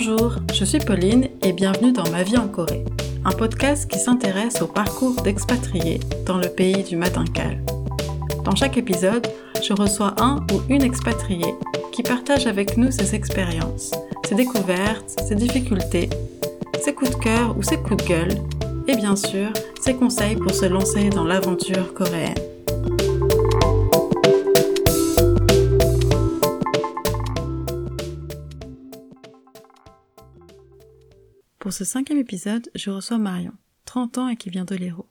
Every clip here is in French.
Bonjour, je suis Pauline et bienvenue dans Ma vie en Corée, un podcast qui s'intéresse au parcours d'expatriés dans le pays du matin calme. Dans chaque épisode, je reçois un ou une expatriée qui partage avec nous ses expériences, ses découvertes, ses difficultés, ses coups de cœur ou ses coups de gueule, et bien sûr, ses conseils pour se lancer dans l'aventure coréenne. Pour ce cinquième épisode, je reçois Marion, 30 ans et qui vient de l'Hérault.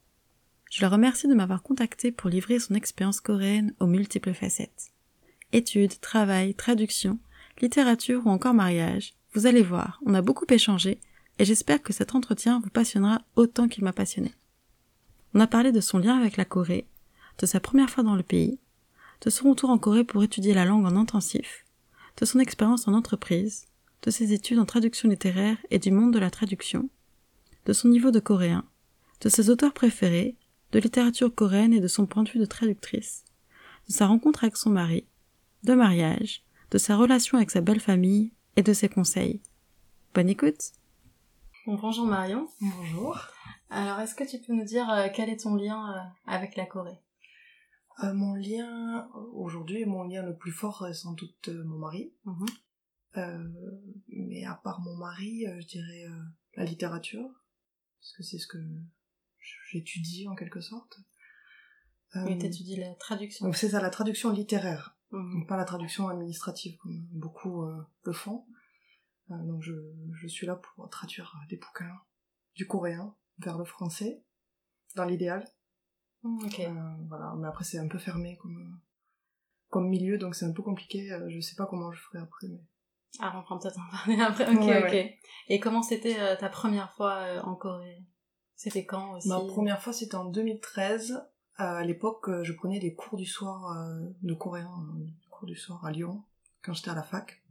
Je la remercie de m'avoir contacté pour livrer son expérience coréenne aux multiples facettes. Études, travail, traduction, littérature ou encore mariage, vous allez voir, on a beaucoup échangé et j'espère que cet entretien vous passionnera autant qu'il m'a passionné. On a parlé de son lien avec la Corée, de sa première fois dans le pays, de son retour en Corée pour étudier la langue en intensif, de son expérience en entreprise, de ses études en traduction littéraire et du monde de la traduction, de son niveau de coréen, de ses auteurs préférés, de littérature coréenne et de son point de vue de traductrice, de sa rencontre avec son mari, de mariage, de sa relation avec sa belle famille et de ses conseils. Bonne écoute Bonjour Marion. Bonjour. Alors, est-ce que tu peux nous dire euh, quel est ton lien euh, avec la Corée? Euh, Mon lien, aujourd'hui, mon lien le plus fort est sans doute mon mari. Mhm. mais à part mon mari, je dirais la littérature, parce que c'est ce que j'étudie en quelque sorte. Et étudies la traduction C'est ça, la traduction littéraire, mhm. pas la traduction administrative comme beaucoup le font. Euh, donc je, je, suis là pour traduire des bouquins du coréen vers le français, dans l'idéal. Mm, ok. Euh, voilà, mais après c'est un peu fermé comme, comme milieu, donc c'est un peu compliqué. Euh, je sais pas comment je ferai après. Mais... Ah, on prend peut-être en parler après. Ok, ok. Et comment c'était ta première fois en Corée? C'était quand aussi? Ma première fois c'était en 2013. à l'époque, je prenais des cours du soir de coréen, cours du soir à Lyon, quand j'étais à la fac.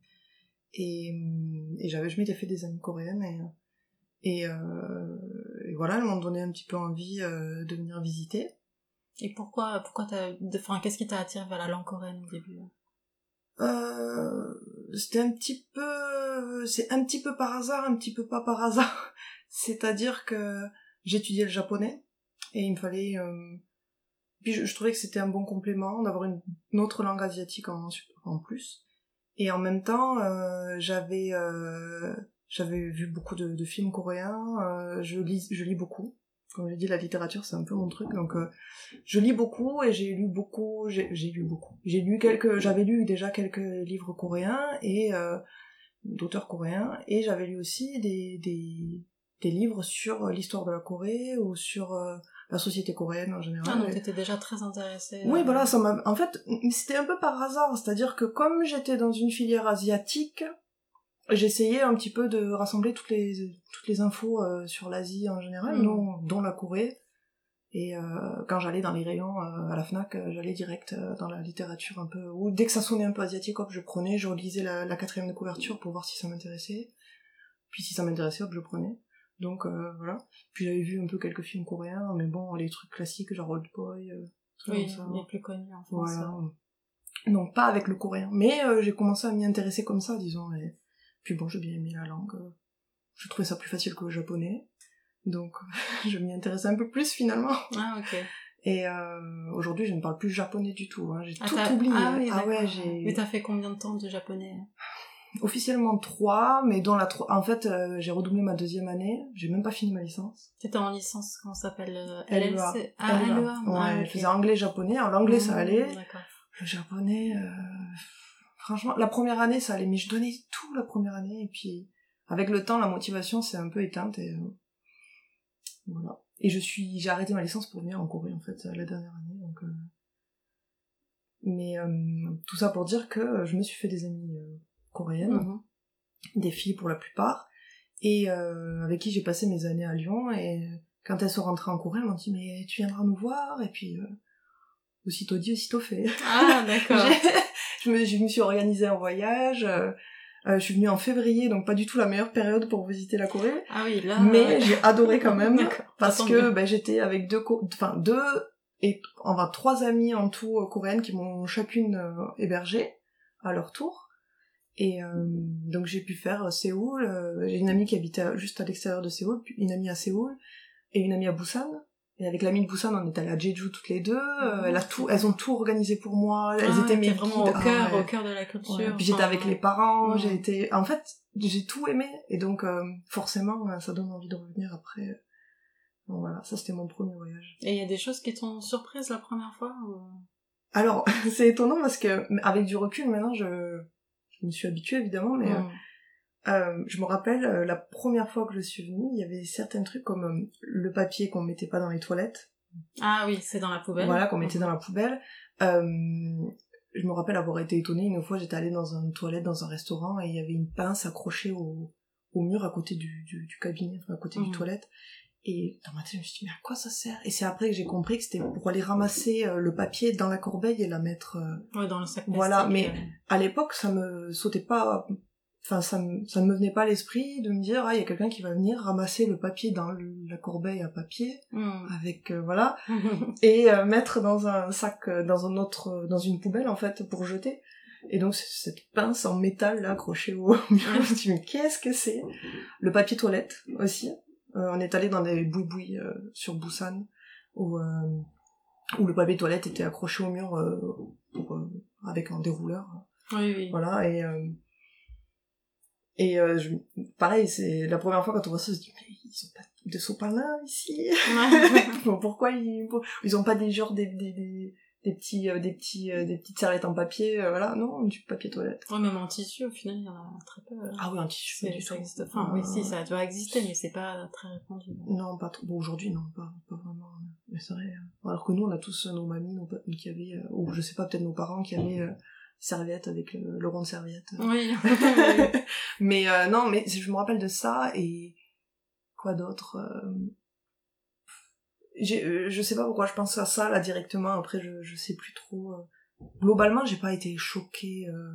Et, euh, et j'avais, je m'étais fait des amies coréennes et, et, euh, et voilà, elles m'ont donné un petit peu envie euh, de venir visiter. Et pourquoi, pourquoi t'as, enfin, qu'est-ce qui t'a attiré vers la langue coréenne au début? euh, C'était un petit peu, c'est un petit peu par hasard, un petit peu pas par hasard. C'est-à-dire que j'étudiais le japonais et il me fallait, euh... puis je, trouvais que c'était un bon complément d'avoir une, autre langue asiatique en, en plus. Et en même temps, euh, j'avais euh, j'avais vu beaucoup de, films coréens. Euh, je lis je lis beaucoup. Comme je dis, la littérature c'est un peu mon truc. Donc euh, je lis beaucoup et j'ai lu beaucoup. J'ai lu beaucoup. J'ai lu quelques. J'avais lu déjà quelques livres coréens et euh, d'auteurs coréens et j'avais lu aussi des, des des livres sur l'histoire de la Corée ou sur la société coréenne en général. Ah, donc t'étais déjà très intéressée. Oui, voilà, ça m'a... En fait, c'était un peu par hasard, c'est-à-dire que comme j'étais dans une filière asiatique, j'essayais un petit peu de rassembler toutes les, toutes les infos euh, sur l'Asie en général, mm. dont, la Corée. Et euh, quand j'allais dans les rayons euh, à la FNAC, j'allais direct dans la littérature un peu... Ou dès que ça sonnait un peu asiatique, hop, je prenais, je relisais la, la quatrième de couverture pour voir si ça m'intéressait. Puis si ça m'intéressait, hop, je prenais. Donc euh, voilà. Puis j'avais vu un peu quelques films coréens, mais bon, les trucs classiques genre Old Boy, euh, oui, les plus connus en France. Voilà. Donc pas avec le coréen, mais euh, j'ai commencé à m'y intéresser comme ça, disons. Et... Puis bon, j'ai bien aimé la langue. Je trouvais ça plus facile que le japonais, donc je m'y intéressais un peu plus finalement. Ah ok. Et euh, aujourd'hui, je ne parle plus japonais du tout. Hein. J'ai ah, tout oublié. Ah, oui, ah ouais, j'ai. Mais t'as fait combien de temps de japonais? Officiellement trois, mais dans la en fait, euh, j'ai redoublé ma deuxième année, j'ai même pas fini ma licence. C'était en licence, comment ça s'appelle euh, LLC Ah, LEA. Ouais, ah, je faisais anglais-japonais. Alors l'anglais, ça mmh, allait. Le japonais, franchement, la première année, ça allait, mais je donnais tout la première année, et puis avec le temps, la motivation s'est un peu éteinte, et voilà. Et je suis, j'ai arrêté ma licence pour venir en Corée, en fait, la dernière année, donc... Mais tout ça pour dire que je me suis fait des amis coréennes, mhm. des filles pour la plupart, et euh, avec qui j'ai passé mes années à Lyon. Et quand elles sont rentrées en Corée, elles m'ont dit mais tu viendras nous voir. Et puis euh, aussitôt dit, aussitôt fait. Ah d'accord. je, me, je me suis organisée un voyage. Euh, je suis venue en février, donc pas du tout la meilleure période pour visiter la Corée. Ah oui, là. Mais j'ai adoré quand même parce que bah, j'étais avec deux, enfin deux et enfin trois amies en tout coréennes qui m'ont chacune hébergée à leur tour. Et euh, donc j'ai pu faire euh, Séoul. euh, j'ai une amie qui habitait juste à l'extérieur de Séoul, une amie à Séoul et une amie à Busan. Et avec l'amie de Busan, on est allé à Jeju toutes les deux. Euh, elle a tout, elles ont tout organisé pour moi. Elles Ah, étaient mes vraiment guides. au Ah cœur, ouais. au cœur de la culture. Ouais. Puis j'étais avec les parents. J'ai été. En fait, j'ai tout aimé. Et donc euh, forcément, euh, ça donne envie de revenir après. Donc voilà, ça c'était mon premier voyage. Et il y a des choses qui t'ont surprise la première fois ou... Alors c'est étonnant parce que avec du recul maintenant, je, je me suis habituée évidemment, mais euh, Mm. Euh, je me rappelle euh, la première fois que je suis venue, il y avait certains trucs comme euh, le papier qu'on mettait pas dans les toilettes, Ah oui, c'est dans la poubelle. voilà, qu'on mettait dans la poubelle. Je me rappelle avoir été étonnée une fois, j'étais allée dans une toilette dans un restaurant et il y avait une pince accrochée au, au mur à côté du, du, du cabinet, enfin, à côté Mhm. du toilette. Et dans ma tête, je me suis dit, mais à quoi ça sert? Et c'est après que j'ai compris que c'était pour aller ramasser euh, le papier dans la corbeille et la mettre euh, Ouais, dans le sac Voilà, mais- à l'époque, ça me sautait pas, enfin, ça me, ça ne me venait pas à l'esprit de me dire, ah, il y a quelqu'un qui va venir ramasser le papier dans le- la corbeille à papier, Mm. avec, euh, voilà, et euh, mettre dans un sac, euh, dans un autre, dans une poubelle, en fait, pour jeter. Et donc, cette pince en métal, là, accrochée au mur, je me suis dit, mais qu'est-ce que c'est? Le papier toilette, aussi. Euh, on est allé dans des boui-boui euh, sur Busan, où, euh, où le papier toilette était accroché au mur, euh, pour, euh, avec un dérouleur. Oui, oui. Voilà, et, euh, et euh, je, pareil, c'est la première fois quand on voit ça, on se dit, mais ils ont pas de sopalin ici. Bon, Pourquoi ils, pour- ils ont pas des genres des, des, des, des petits, euh, des petits, euh, des petites serviettes en papier, euh, voilà, non, du papier toilette. Ouais, même en tissu, au final, il y en a très peu. euh. Ah oui, un tissu, du ça existe. Enfin, oui, si, ça doit exister, mais c'est pas très répandu. Non, pas trop. Bon, aujourd'hui, non, pas, pas vraiment. Mais c'est vrai. euh. Alors que nous, on a tous euh, nos mamies, nos papis qui avaient, euh, ou je sais pas, peut-être nos parents qui avaient euh, serviette avec le, le rond de serviette. Oui. mais euh, non, mais je me rappelle de ça et quoi d'autre euh, euh, Je sais pas pourquoi je pense à ça là directement. Après, je, je sais plus trop. euh. Globalement, j'ai pas été choquée. euh,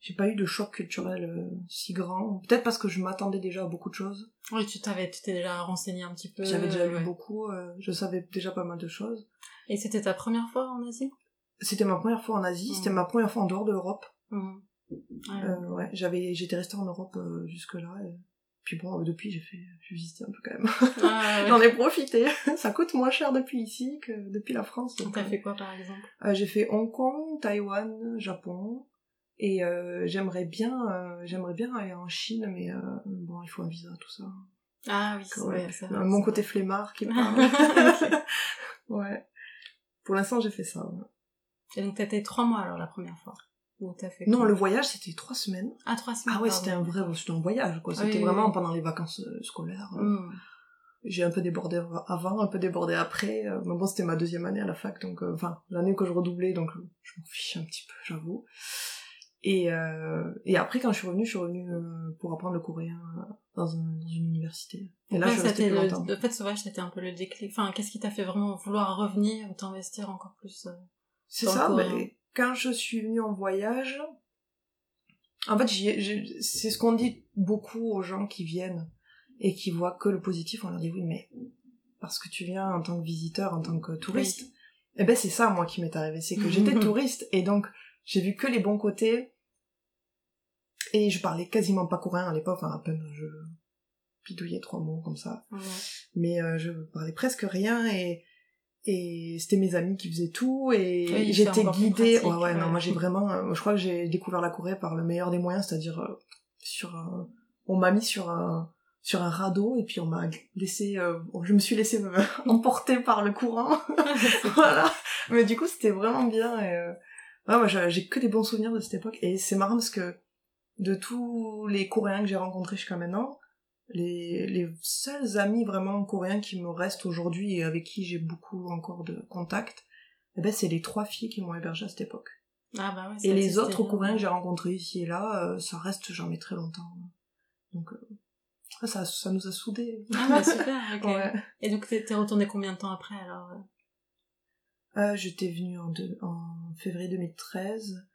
J'ai pas eu de choc culturel si grand. Peut-être parce que je m'attendais déjà à beaucoup de choses. oui, tu t'avais, tu t'es déjà renseigné un petit peu. J'avais déjà lu ouais. beaucoup. je savais déjà pas mal de choses. Et c'était ta première fois en Asie? C'était ma première fois en Asie. C'était ma première fois en dehors de l'Europe. Ouais. Euh, ouais, j'avais, j'étais restée en Europe euh, jusque là. Puis bon, euh, depuis, j'ai fait, j'ai visité un peu quand même. Ah, ouais. J'en ai profité. Ça coûte moins cher depuis ici que depuis la France. donc, T'as fait quoi, par exemple? j'ai fait Hong Kong, Taïwan, Japon. Et j'aimerais bien, j'aimerais bien aller en Chine, mais bon, il faut un visa, tout ça. Ah oui, c'est Ouais. vrai, Mon côté flemmard qui parle. ouais. Pour l'instant, j'ai fait ça. ouais. Et donc t'étais trois mois alors la première fois t'as fait Non, le voyage, c'était trois semaines. Ah, trois semaines. Ah ouais, c'était un vrai, c'était un voyage, quoi. Ah C'était oui, vraiment oui. pendant les vacances euh, scolaires. euh, Mhm. J'ai un peu débordé avant, un peu débordé après. euh, Mais bon, c'était ma deuxième année à la fac, donc euh, enfin l'année que je redoublais, donc je m'en fiche un petit peu, j'avoue. Et euh, et après, quand je suis revenue, je suis revenue euh, pour apprendre le coréen dans, un- dans une université. Et là, Ouais, je suis restée c'était plus le, longtemps. le fait sauvage, c'était un peu le déclic. Enfin, qu'est-ce qui t'a fait vraiment vouloir revenir ou t'investir encore plus C'est ça. mais quand je suis venue en voyage, en fait, c'est ce qu'on dit beaucoup aux gens qui viennent et qui voient que le positif. On leur dit oui, mais parce que tu viens en tant que visiteur, en tant que touriste. Eh ben c'est ça moi qui m'est arrivé, c'est que j'étais touriste et donc j'ai vu que les bons côtés et je parlais quasiment pas coréen à l'époque, enfin à peine je bidouillais trois mots comme ça, Ouais. mais euh, je parlais presque rien et et c'était mes amis qui faisaient tout et Oui, j'étais guidée. pratique, ouais, ouais, non, moi j'ai vraiment, euh, je crois que j'ai découvert la Corée par le meilleur des moyens, c'est-à-dire euh, sur un, on m'a mis sur un sur un radeau et puis on m'a laissé, euh, je me suis laissée emporter par le courant. voilà. Mais du coup, c'était vraiment bien. Et, ouais, moi, j'ai que des bons souvenirs de cette époque. Et c'est marrant parce que de tous les Coréens que j'ai rencontrés jusqu'à maintenant, les, les seuls amis vraiment coréens qui me restent aujourd'hui et avec qui j'ai beaucoup encore de contact, eh ben, c'est les trois filles qui m'ont hébergé à cette époque. Ah bah ouais, Et les autres bien. Coréens que j'ai rencontrés ici et là, euh, ça reste jamais très longtemps. Donc, euh, ça, ça nous a soudés. Ah bah super, ok. Ouais. Et donc t'es retourné combien de temps après alors euh? Euh, J'étais venue en, deux- en février 2013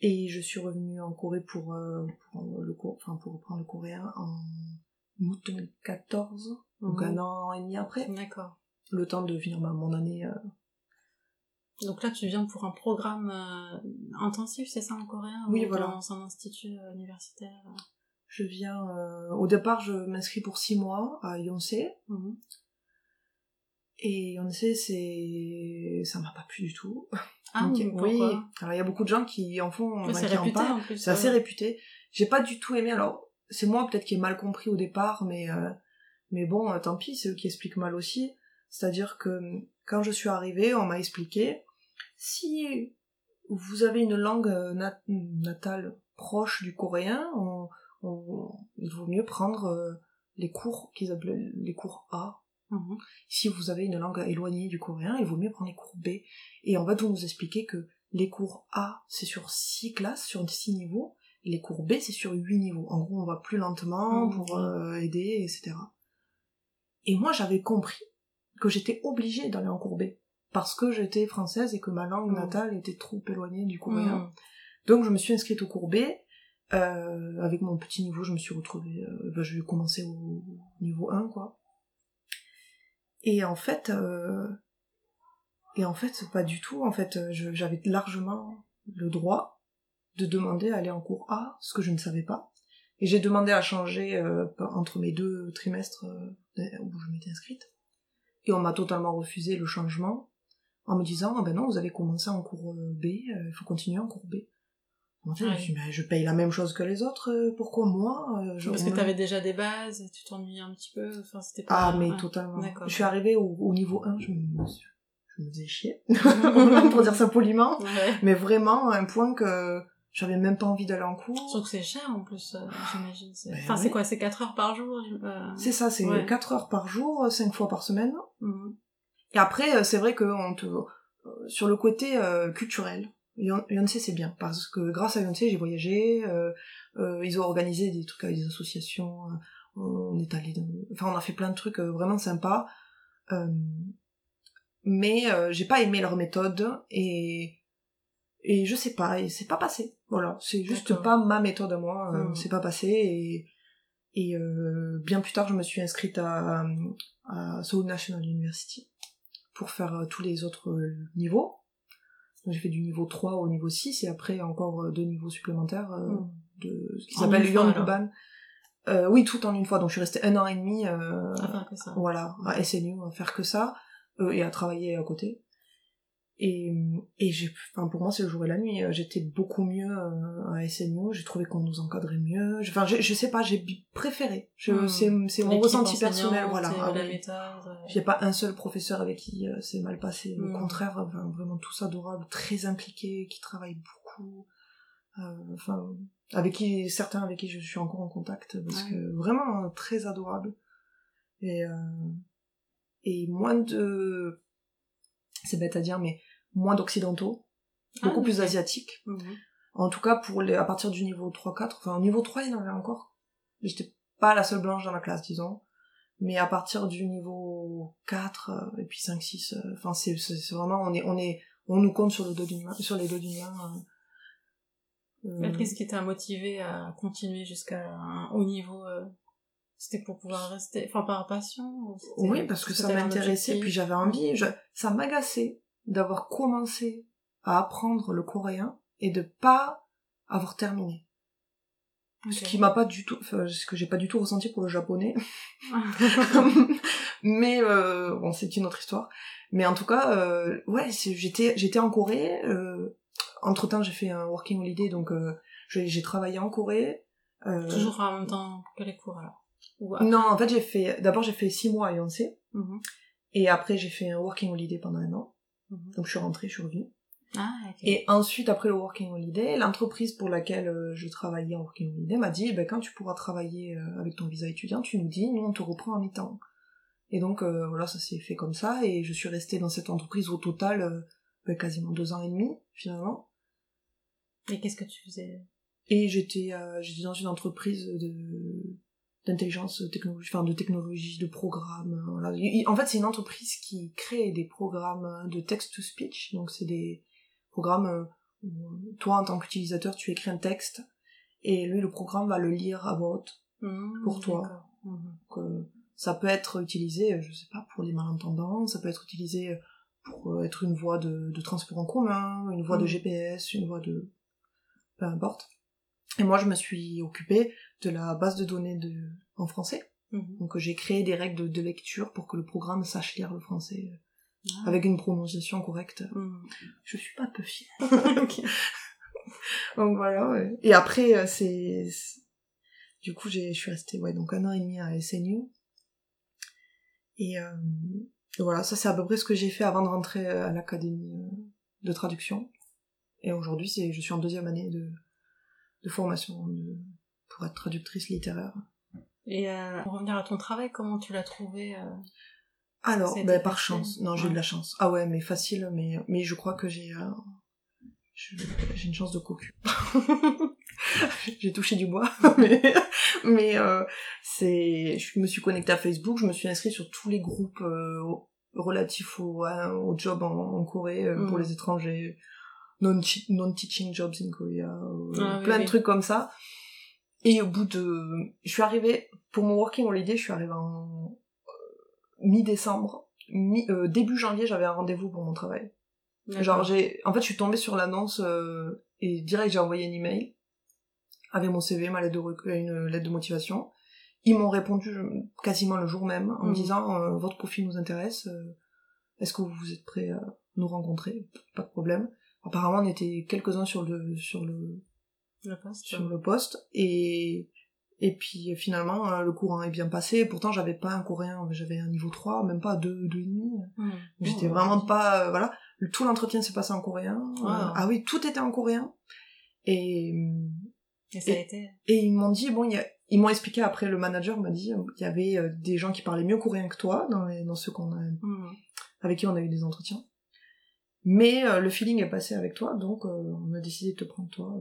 et je suis revenue en Corée pour, pour, le, enfin, pour reprendre le coréen en août 2014, donc Mhm. un an et demi après, D'accord. le temps de finir ma, mon année euh, Donc là, tu viens pour un programme euh, intensif, c'est ça, en coréen Oui, ou voilà. Dans un institut euh, universitaire euh? Je viens... euh, Au départ, je m'inscris pour six mois à Yonsei. Mhm. Et Yonsei, c'est... Ça m'a pas plu du tout. Ah, Donc, oui. pourquoi? Alors, il y a beaucoup de gens qui en font... Qui en réputé en. C'est assez réputé. J'ai pas du tout aimé. Alors, c'est moi peut-être qui ai mal compris au départ, mais euh, mais bon, euh, tant pis, c'est eux qui expliquent mal aussi. C'est-à-dire que euh, quand je suis arrivée, on m'a expliqué si vous avez une langue euh, nat- natale proche du coréen, on- on- il vaut mieux prendre les cours qu'ils appellent les cours A. Mhm. Si vous avez une langue éloignée du coréen, il vaut mieux prendre les cours B. Et en fait, on nous expliquait que les cours A, c'est sur six classes, sur six niveaux, les cours B, c'est sur huit niveaux. En gros, on va plus lentement Mhm. pour euh, aider, etc. Et moi, j'avais compris que j'étais obligée d'aller en cours B, parce que j'étais française et que ma langue Mhm. natale était trop éloignée du coréen. Mhm. Donc je me suis inscrite au cours B. Euh, avec mon petit niveau, je me suis retrouvée. Euh, ben, je vais commencer au niveau 1, quoi. Et en fait, euh, et en fait, pas du tout. En fait, j'avais largement le droit de demander à aller en cours A, ce que je ne savais pas. Et j'ai demandé à changer euh, entre mes deux trimestres euh, où je m'étais inscrite. Et on m'a totalement refusé le changement en me disant ah ben non, vous avez commencé en cours euh, B, euh, il faut continuer en cours B. En fait, je me suis dit, mais je paye la même chose que les autres, pourquoi moi je- Parce que t'avais déjà des bases, tu t'ennuyais un petit peu, enfin c'était pas... Ah, mais ouais. totalement. D'accord. Je suis arrivée au, au niveau 1, je me, je me faisais chier, pour dire ça poliment, Ouais. mais vraiment un point que j'avais même pas envie d'aller en cours. Surtout que c'est cher en plus, euh, j'imagine. Ben Enfin, oui. c'est quoi C'est 4 heures par jour euh, C'est ça, c'est Ouais. 4 heures par jour, 5 fois par semaine. mhm. Et après, euh, c'est vrai que on te, euh, sur le côté euh, culturel, Yon- Yonsei c'est bien, parce que grâce à Yonsei j'ai voyagé, euh, euh, ils ont organisé des trucs avec des associations, euh, on est allé dans... Enfin, on a fait plein de trucs euh, vraiment sympas, euh, mais euh, j'ai pas aimé leur méthode, et... Et je sais pas, et c'est pas passé. Voilà, c'est juste pas ma méthode à moi, euh, Mhm. c'est pas passé, et... Et euh, bien plus tard, je me suis inscrite à, à Seoul National University pour faire euh, tous les autres euh, niveaux. Donc, J'ai fait du niveau 3 au niveau 6 et après encore euh, deux niveaux supplémentaires euh, Mm. de ce qui s'appelle Yonguban. Euh, oui, tout en une fois. Donc je suis restée un an et demi euh, À faire que ça. voilà, à SNU, à faire que ça, euh, et à travailler à côté. Et, et j'ai, enfin, pour moi, c'est le jour et la nuit. Euh, J'étais beaucoup mieux euh, à SNU, j'ai trouvé qu'on nous encadrait mieux. Je- Enfin, je, je sais pas, j'ai préféré. Je, Hmm. c'est, c'est mon ressenti personnel, voilà. Ah oui. méthode. euh, J'ai pas un seul professeur avec qui euh, c'est mal passé. Au Hmm. contraire, enfin, vraiment tous adorables, très impliqués, qui travaillent beaucoup. Euh, Enfin, avec qui certains avec qui je suis encore en contact parce Ouais. que vraiment euh, très adorables. Et euh, et moins de c'est bête à dire mais moins d'occidentaux, Ah, beaucoup plus asiatiques. mhm. En tout cas pour les à partir du niveau 3 4, enfin au niveau 3 il y en avait encore. J'étais pas la seule blanche dans la classe disons. Mais à partir du niveau 4 euh, et puis 5 6 euh, enfin c'est c'est c'est vraiment on est on est on nous compte sur le dos d'une main sur les deux d'une main. euh, euh, Qu'est-ce qui t'a motivé à continuer jusqu'à un haut niveau euh, C'était pour pouvoir rester, enfin par passion ou Oui, parce que ça m'intéressait, puis j'avais envie. Je... Ça m'agaçait d'avoir commencé à apprendre le coréen et de pas avoir terminé. Ce qui m'a pas du tout, enfin, ce que j'ai pas du tout ressenti pour le japonais. Mais euh, bon, c'est une autre histoire. Mais en tout cas, euh, ouais, j'étais j'étais en Corée. Euh, entre temps, j'ai fait un working holiday, donc euh, j'ai travaillé en Corée. Euh, Toujours en même temps que les cours alors. Ou Non, en fait, j'ai fait. D'abord, j'ai fait six mois à Yonsei. Mhm. Et après, j'ai fait un working holiday pendant un an. Mhm. Donc, je suis rentrée, je suis revenue. Ah, ok. Et ensuite, après le working holiday, l'entreprise pour laquelle euh, je travaillais en working holiday m'a dit, ben, quand tu pourras travailler euh, avec ton visa étudiant, tu nous dis, nous, on te reprend en mi-temps. Et donc, euh, voilà, ça s'est fait comme ça. Et je suis restée dans cette entreprise au total euh, ben, quasiment deux ans et demi, finalement. Et qu'est-ce que tu faisais? Et j'étais euh, j'étais dans une entreprise de d'intelligence technologie, enfin de technologie, de programmes. euh, Voilà. Il- il- En fait, c'est une entreprise qui crée des programmes de text-to-speech. Donc, c'est des programmes euh, où toi, en tant qu'utilisateur, tu écris un texte et lui, le programme va le lire à voix haute. Mhm, Pour toi. Mhm. Donc, euh, ça peut être utilisé, euh, je sais pas, pour les malentendants, ça peut être utilisé pour être une voie de, de transport en commun, une voie de Mhm. GPS, une voie de peu importe. Et moi, je me suis occupée de la base de données de en français. Mhm. Donc j'ai créé des règles de, de lecture pour que le programme sache lire le français euh, Ah. avec une prononciation correcte. Mhm. Je suis pas peu fière. Donc voilà, ouais. Et après, euh, c'est... Du coup, je suis restée, ouais, donc un an et demi à SNU. Et, euh, et voilà, ça c'est à peu près ce que j'ai fait avant de rentrer euh, à l'académie euh, de traduction. Et aujourd'hui, c'est, je suis en deuxième année de, de formation de- pour être traductrice littéraire. Et euh, pour revenir à ton travail, comment tu l'as trouvé euh, Alors, ben, par chance. Non, j'ai Ouais. eu de la chance. Ah ouais, mais facile, mais, mais je crois que j'ai, euh, j'ai une chance de cocu. j'ai touché du bois, mais, mais c'est, je me suis connectée à Facebook, je me suis inscrite sur tous les groupes relatifs au, au job en, en Corée pour Mhm. les étrangers, non, non teaching jobs in Korea, euh, Ah plein oui. de trucs comme ça. Et au bout de, je suis arrivée pour mon working holiday, je suis arrivée en mi-décembre, mi, euh, début janvier, j'avais un rendez-vous pour mon travail. Genre j'ai, en fait, je suis tombée sur l'annonce euh, et direct j'ai envoyé un email avec mon CV, ma lettre de rec- une lettre de motivation. Ils m'ont répondu quasiment le jour même en me Mhm. disant euh, votre profil nous intéresse, euh, est-ce que vous êtes prêts à nous rencontrer? Pas de problème. Apparemment, on était quelques-uns sur le sur le Le poste. sur le poste. Et et puis finalement euh, le courant est bien passé. Pourtant j'avais pas un coréen j'avais un niveau 3 même pas 2 deux et demi. J'étais Oh, vraiment pas euh, voilà. Tout l'entretien s'est passé en coréen. Euh, ah oui tout était en coréen. Et Et ça a et- été. et ils m'ont dit bon il y a ils m'ont expliqué après le manager m'a dit euh, il y avait des gens qui parlaient mieux coréen que toi dans les dans ceux qu'on a Mhm. avec qui on a eu des entretiens mais euh, le feeling est passé avec toi donc euh, on a décidé de te prendre toi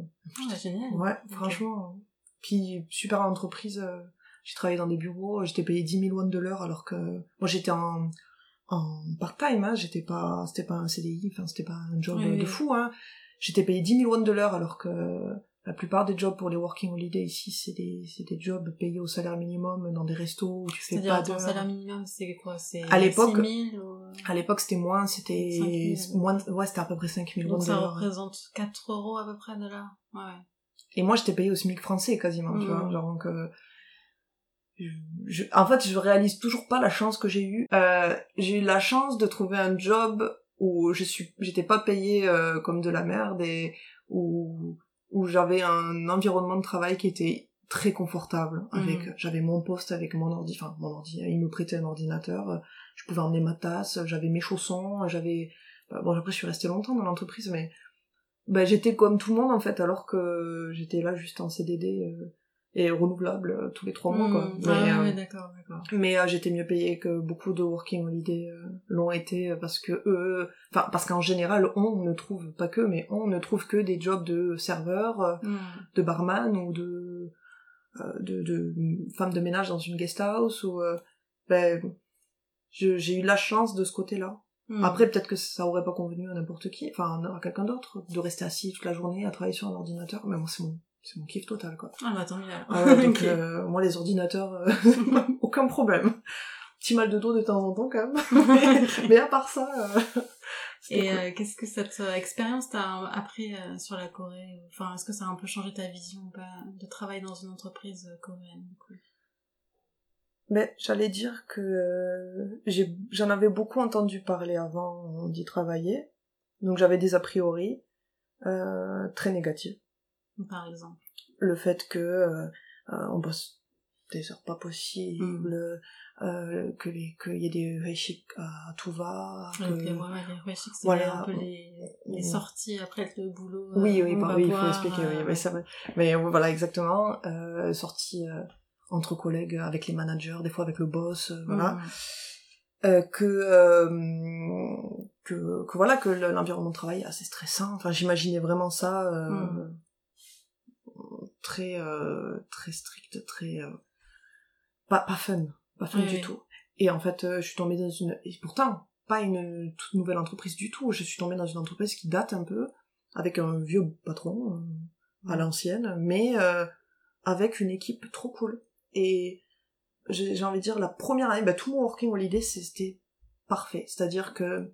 Ah, génial. Ouais, franchement. Puis, super entreprise. euh, J'ai travaillé dans des bureaux, j'étais payé 10 000 won de l'heure alors que... Moi, j'étais en, en part-time, hein, j'étais pas... C'était pas un CDI, enfin, c'était pas un job Oui, euh, de oui. fou, hein. J'étais payé 10 000 won de l'heure alors que la plupart des jobs pour les working holiday ici, c'est des, des jobs payés au salaire minimum dans des restos où tu fais pas de... salaire minimum, c'est quoi? C'est À l'époque- 6 000 ou... À l'époque, c'était moins, c'était 5 000. moins, ouais, c'était à peu près 5 000 won Donc ça représente 4 euros à peu près de là. Ouais. Et moi, j'étais payée au SMIC français quasiment, tu Mhm. vois. Genre, donc, euh, je- je- en fait, je réalise toujours pas la chance que j'ai eue. Euh, j'ai eu la chance de trouver un job où je suis, j'étais pas payée euh, comme de la merde et où, où j'avais un environnement de travail qui était très confortable. Avec, Mhm. j'avais mon poste avec mon ordi, enfin mon ordi, il me prêtait un ordinateur, je pouvais emmener ma tasse, j'avais mes chaussons, j'avais, bah, bon après je suis restée longtemps dans l'entreprise, mais bah, j'étais comme tout le monde en fait, alors que j'étais là juste en CDD euh, et renouvelable euh, tous les trois mois quoi. Mhm. Mais, Ah, euh, ouais, d'accord, d'accord. mais euh, j'étais mieux payée que beaucoup de working holiday l'ont été parce que eux, enfin parce qu'en général on ne trouve pas que, mais on ne trouve que des jobs de serveur, Mhm. de barman ou de euh, de, de femme de ménage dans une guest house ou euh, ben j'ai eu la chance de ce côté-là. Mhm. Après, peut-être que ça aurait pas convenu à n'importe qui, enfin à quelqu'un d'autre, de rester assis toute la journée à travailler sur un ordinateur. Mais moi, c'est mon, c'est mon kiff total, quoi. Ah bah tant mieux. Ah ouais, donc, euh, moi, les ordinateurs, euh, aucun problème. Petit mal de dos de temps en temps, quand même. mais, mais à part ça, euh, Et cool. qu'est-ce que cette expérience t'a appris sur la Corée? Enfin, est-ce que ça a un peu changé ta vision ou pas de travail dans une entreprise coréenne du coup? Mais j'allais dire que j'ai, j'en avais beaucoup entendu parler avant d'y travailler. Donc j'avais des a priori très négatifs. Par exemple. le fait que euh, euh, on bosse des heures pas possibles, euh, que les qu'il y ait des réchics à tout va, que... Donc, les, ouais, les réchics, c'est Voilà. un peu les, les Mm. sorties après le boulot. oui euh, oui on bah oui il faut expliquer oui, euh, mais vrai mais voilà exactement euh, sortie euh, entre collègues avec les managers des fois avec le boss voilà mm. Euh, que, euh, que que voilà que le- l'environnement de travail est assez stressant enfin j'imaginais vraiment ça euh, Mm. Très euh, très strict très euh, pas pas fun pas fun Oui, du oui. tout et en fait euh, je suis tombée dans une et pourtant pas une toute nouvelle entreprise du tout je suis tombée dans une entreprise qui date un peu avec un vieux patron à l'ancienne mais euh, avec une équipe trop cool et j'ai envie de dire la première année bah, tout mon working holiday c'était parfait c'est à dire que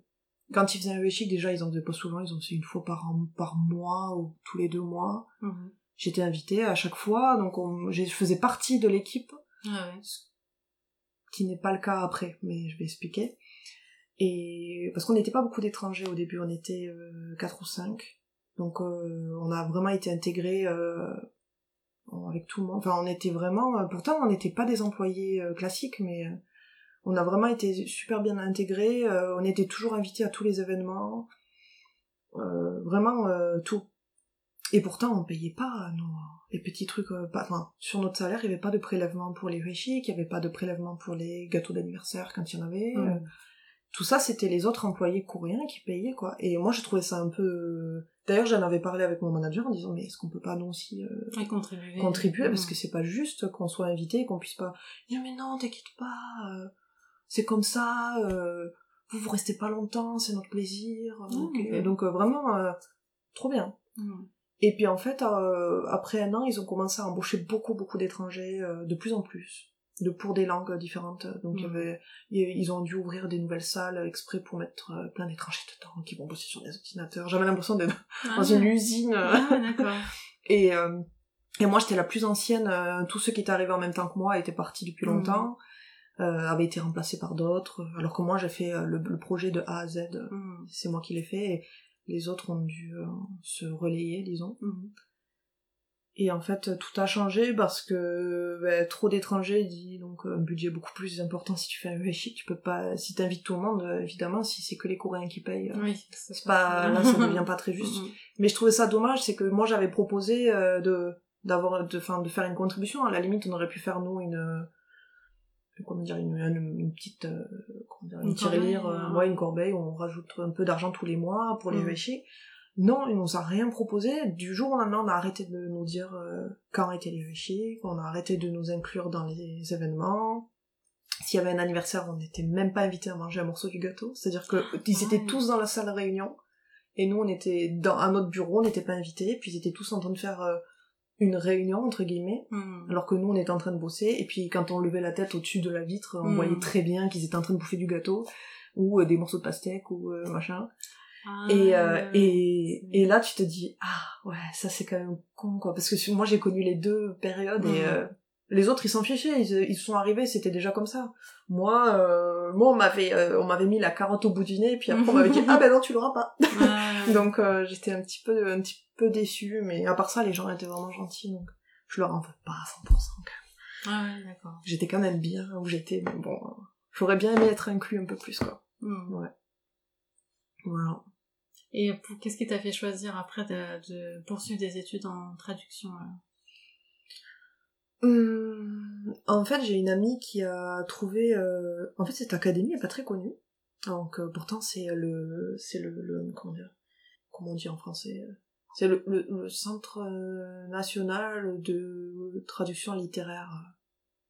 quand ils faisaient un chic, déjà, ils en faisaient pas souvent, ils en faisaient une fois par, an- par mois ou tous les deux mois. Mhm. J'étais invitée à chaque fois, donc on- je faisais partie de l'équipe, Ah ouais. qui n'est pas le cas après, mais je vais expliquer. Et parce qu'on n'était pas beaucoup d'étrangers au début, on était euh, quatre ou cinq, donc euh, on a vraiment été intégrés euh, avec tout le monde. Enfin, on était vraiment, pourtant on n'était pas des employés classiques, mais on a vraiment été super bien intégrés. on était toujours invités à tous les événements, vraiment tout. Et pourtant, on payait pas nos les petits trucs. euh, pas, enfin, sur notre salaire, il y avait pas de prélèvement pour les réchis, il y avait pas de prélèvement pour les gâteaux d'anniversaire quand il y en avait. Euh, tout ça, c'était les autres employés coréens qui payaient, quoi. Et moi, je trouvais ça un peu... D'ailleurs, j'en avais parlé avec mon manager en disant, mais est-ce qu'on peut pas, nous aussi, euh, contribuer. contribuer? Parce que c'est pas juste qu'on soit invité et qu'on puisse pas... Il dit, mais non, t'inquiète pas, euh, c'est comme ça, euh, vous, vous restez pas longtemps, c'est notre plaisir. et donc, euh, vraiment, euh, trop bien. Et puis en fait, euh, après un an, ils ont commencé à embaucher beaucoup, beaucoup d'étrangers, euh, de plus en plus, de pour des langues différentes. Donc y avait, ils ils ont dû ouvrir des nouvelles salles exprès pour mettre euh, plein d'étrangers dedans, qui vont bosser sur des ordinateurs. J'avais l'impression d'être Ah, dans une usine. Ah, d'accord. et, et moi, j'étais la plus ancienne. tous ceux qui étaient arrivés en même temps que moi étaient partis depuis Mhm. longtemps, avaient été remplacés par d'autres. Alors que moi, j'ai fait le, le projet de A à Z. Mhm. C'est moi qui l'ai fait. Et les autres ont dû euh, se relayer, disons. Mhm. Et en fait, tout a changé parce que ben, trop d'étrangers dit donc un budget beaucoup plus important si tu fais un UHI. Tu peux pas, si t'invites tout le monde, euh, évidemment, si c'est que les Coréens qui payent, euh, Oui. c'est pas, là, ça devient pas très juste. Mhm. Mais je trouvais ça dommage, c'est que moi j'avais proposé euh, de d'avoir, de, faire une contribution. À la limite, on aurait pu faire nous une, euh, comment dire, une, petite, euh, comment dire, une, Une tirelire, corbeille, euh, ouais, une corbeille où on rajoute un peu d'argent tous les mois pour les Mhm. UHI. Non, il nous a rien proposé. Du jour au lendemain, on a arrêté de nous dire euh, quand étaient les UHI, qu'on a arrêté de nous inclure dans les événements. S'il y avait un anniversaire, on n'était même pas invités à manger un morceau du gâteau. C'est-à-dire que ils étaient Ouais. tous dans la salle de réunion et nous, on était dans à notre bureau, on n'était pas invités. Puis ils étaient tous en train de faire euh, une réunion entre guillemets, Mhm. alors que nous, on était en train de bosser. Et puis quand on levait la tête au-dessus de la vitre, on Mm. voyait très bien qu'ils étaient en train de bouffer du gâteau ou euh, des morceaux de pastèque ou euh, machin. Ah, Et, euh, et, et là, tu te dis, ah ouais, ça c'est quand même con, quoi. Parce que moi, j'ai connu les deux périodes et Mhm. euh, les autres, ils s'en fichaient. Ils, ils sont arrivés, c'était déjà comme ça. Moi, euh, moi on m'avait euh, on m'avait mis la carotte au bout du nez, puis après, on m'avait dit, ah ben non, tu l'auras pas. Ouais. donc, euh, j'étais un petit peu un petit peu déçue. Mais à part ça, les gens étaient vraiment gentils, donc je leur en veux pas à 100%. quand même. Ah ouais, d'accord. J'étais quand même bien où j'étais, mais bon, j'aurais bien aimé être inclus un peu plus, quoi. Mhm. Voilà. Et qu'est-ce qui t'a fait choisir après de, de poursuivre des études en traduction Hum, en fait, j'ai une amie qui a trouvé. euh, En fait, cette académie est pas très connue. Donc, euh, pourtant, c'est le, c'est le, le- comment dire, comment on dit en français euh, C'est le, le, le Centre euh, national de traduction littéraire.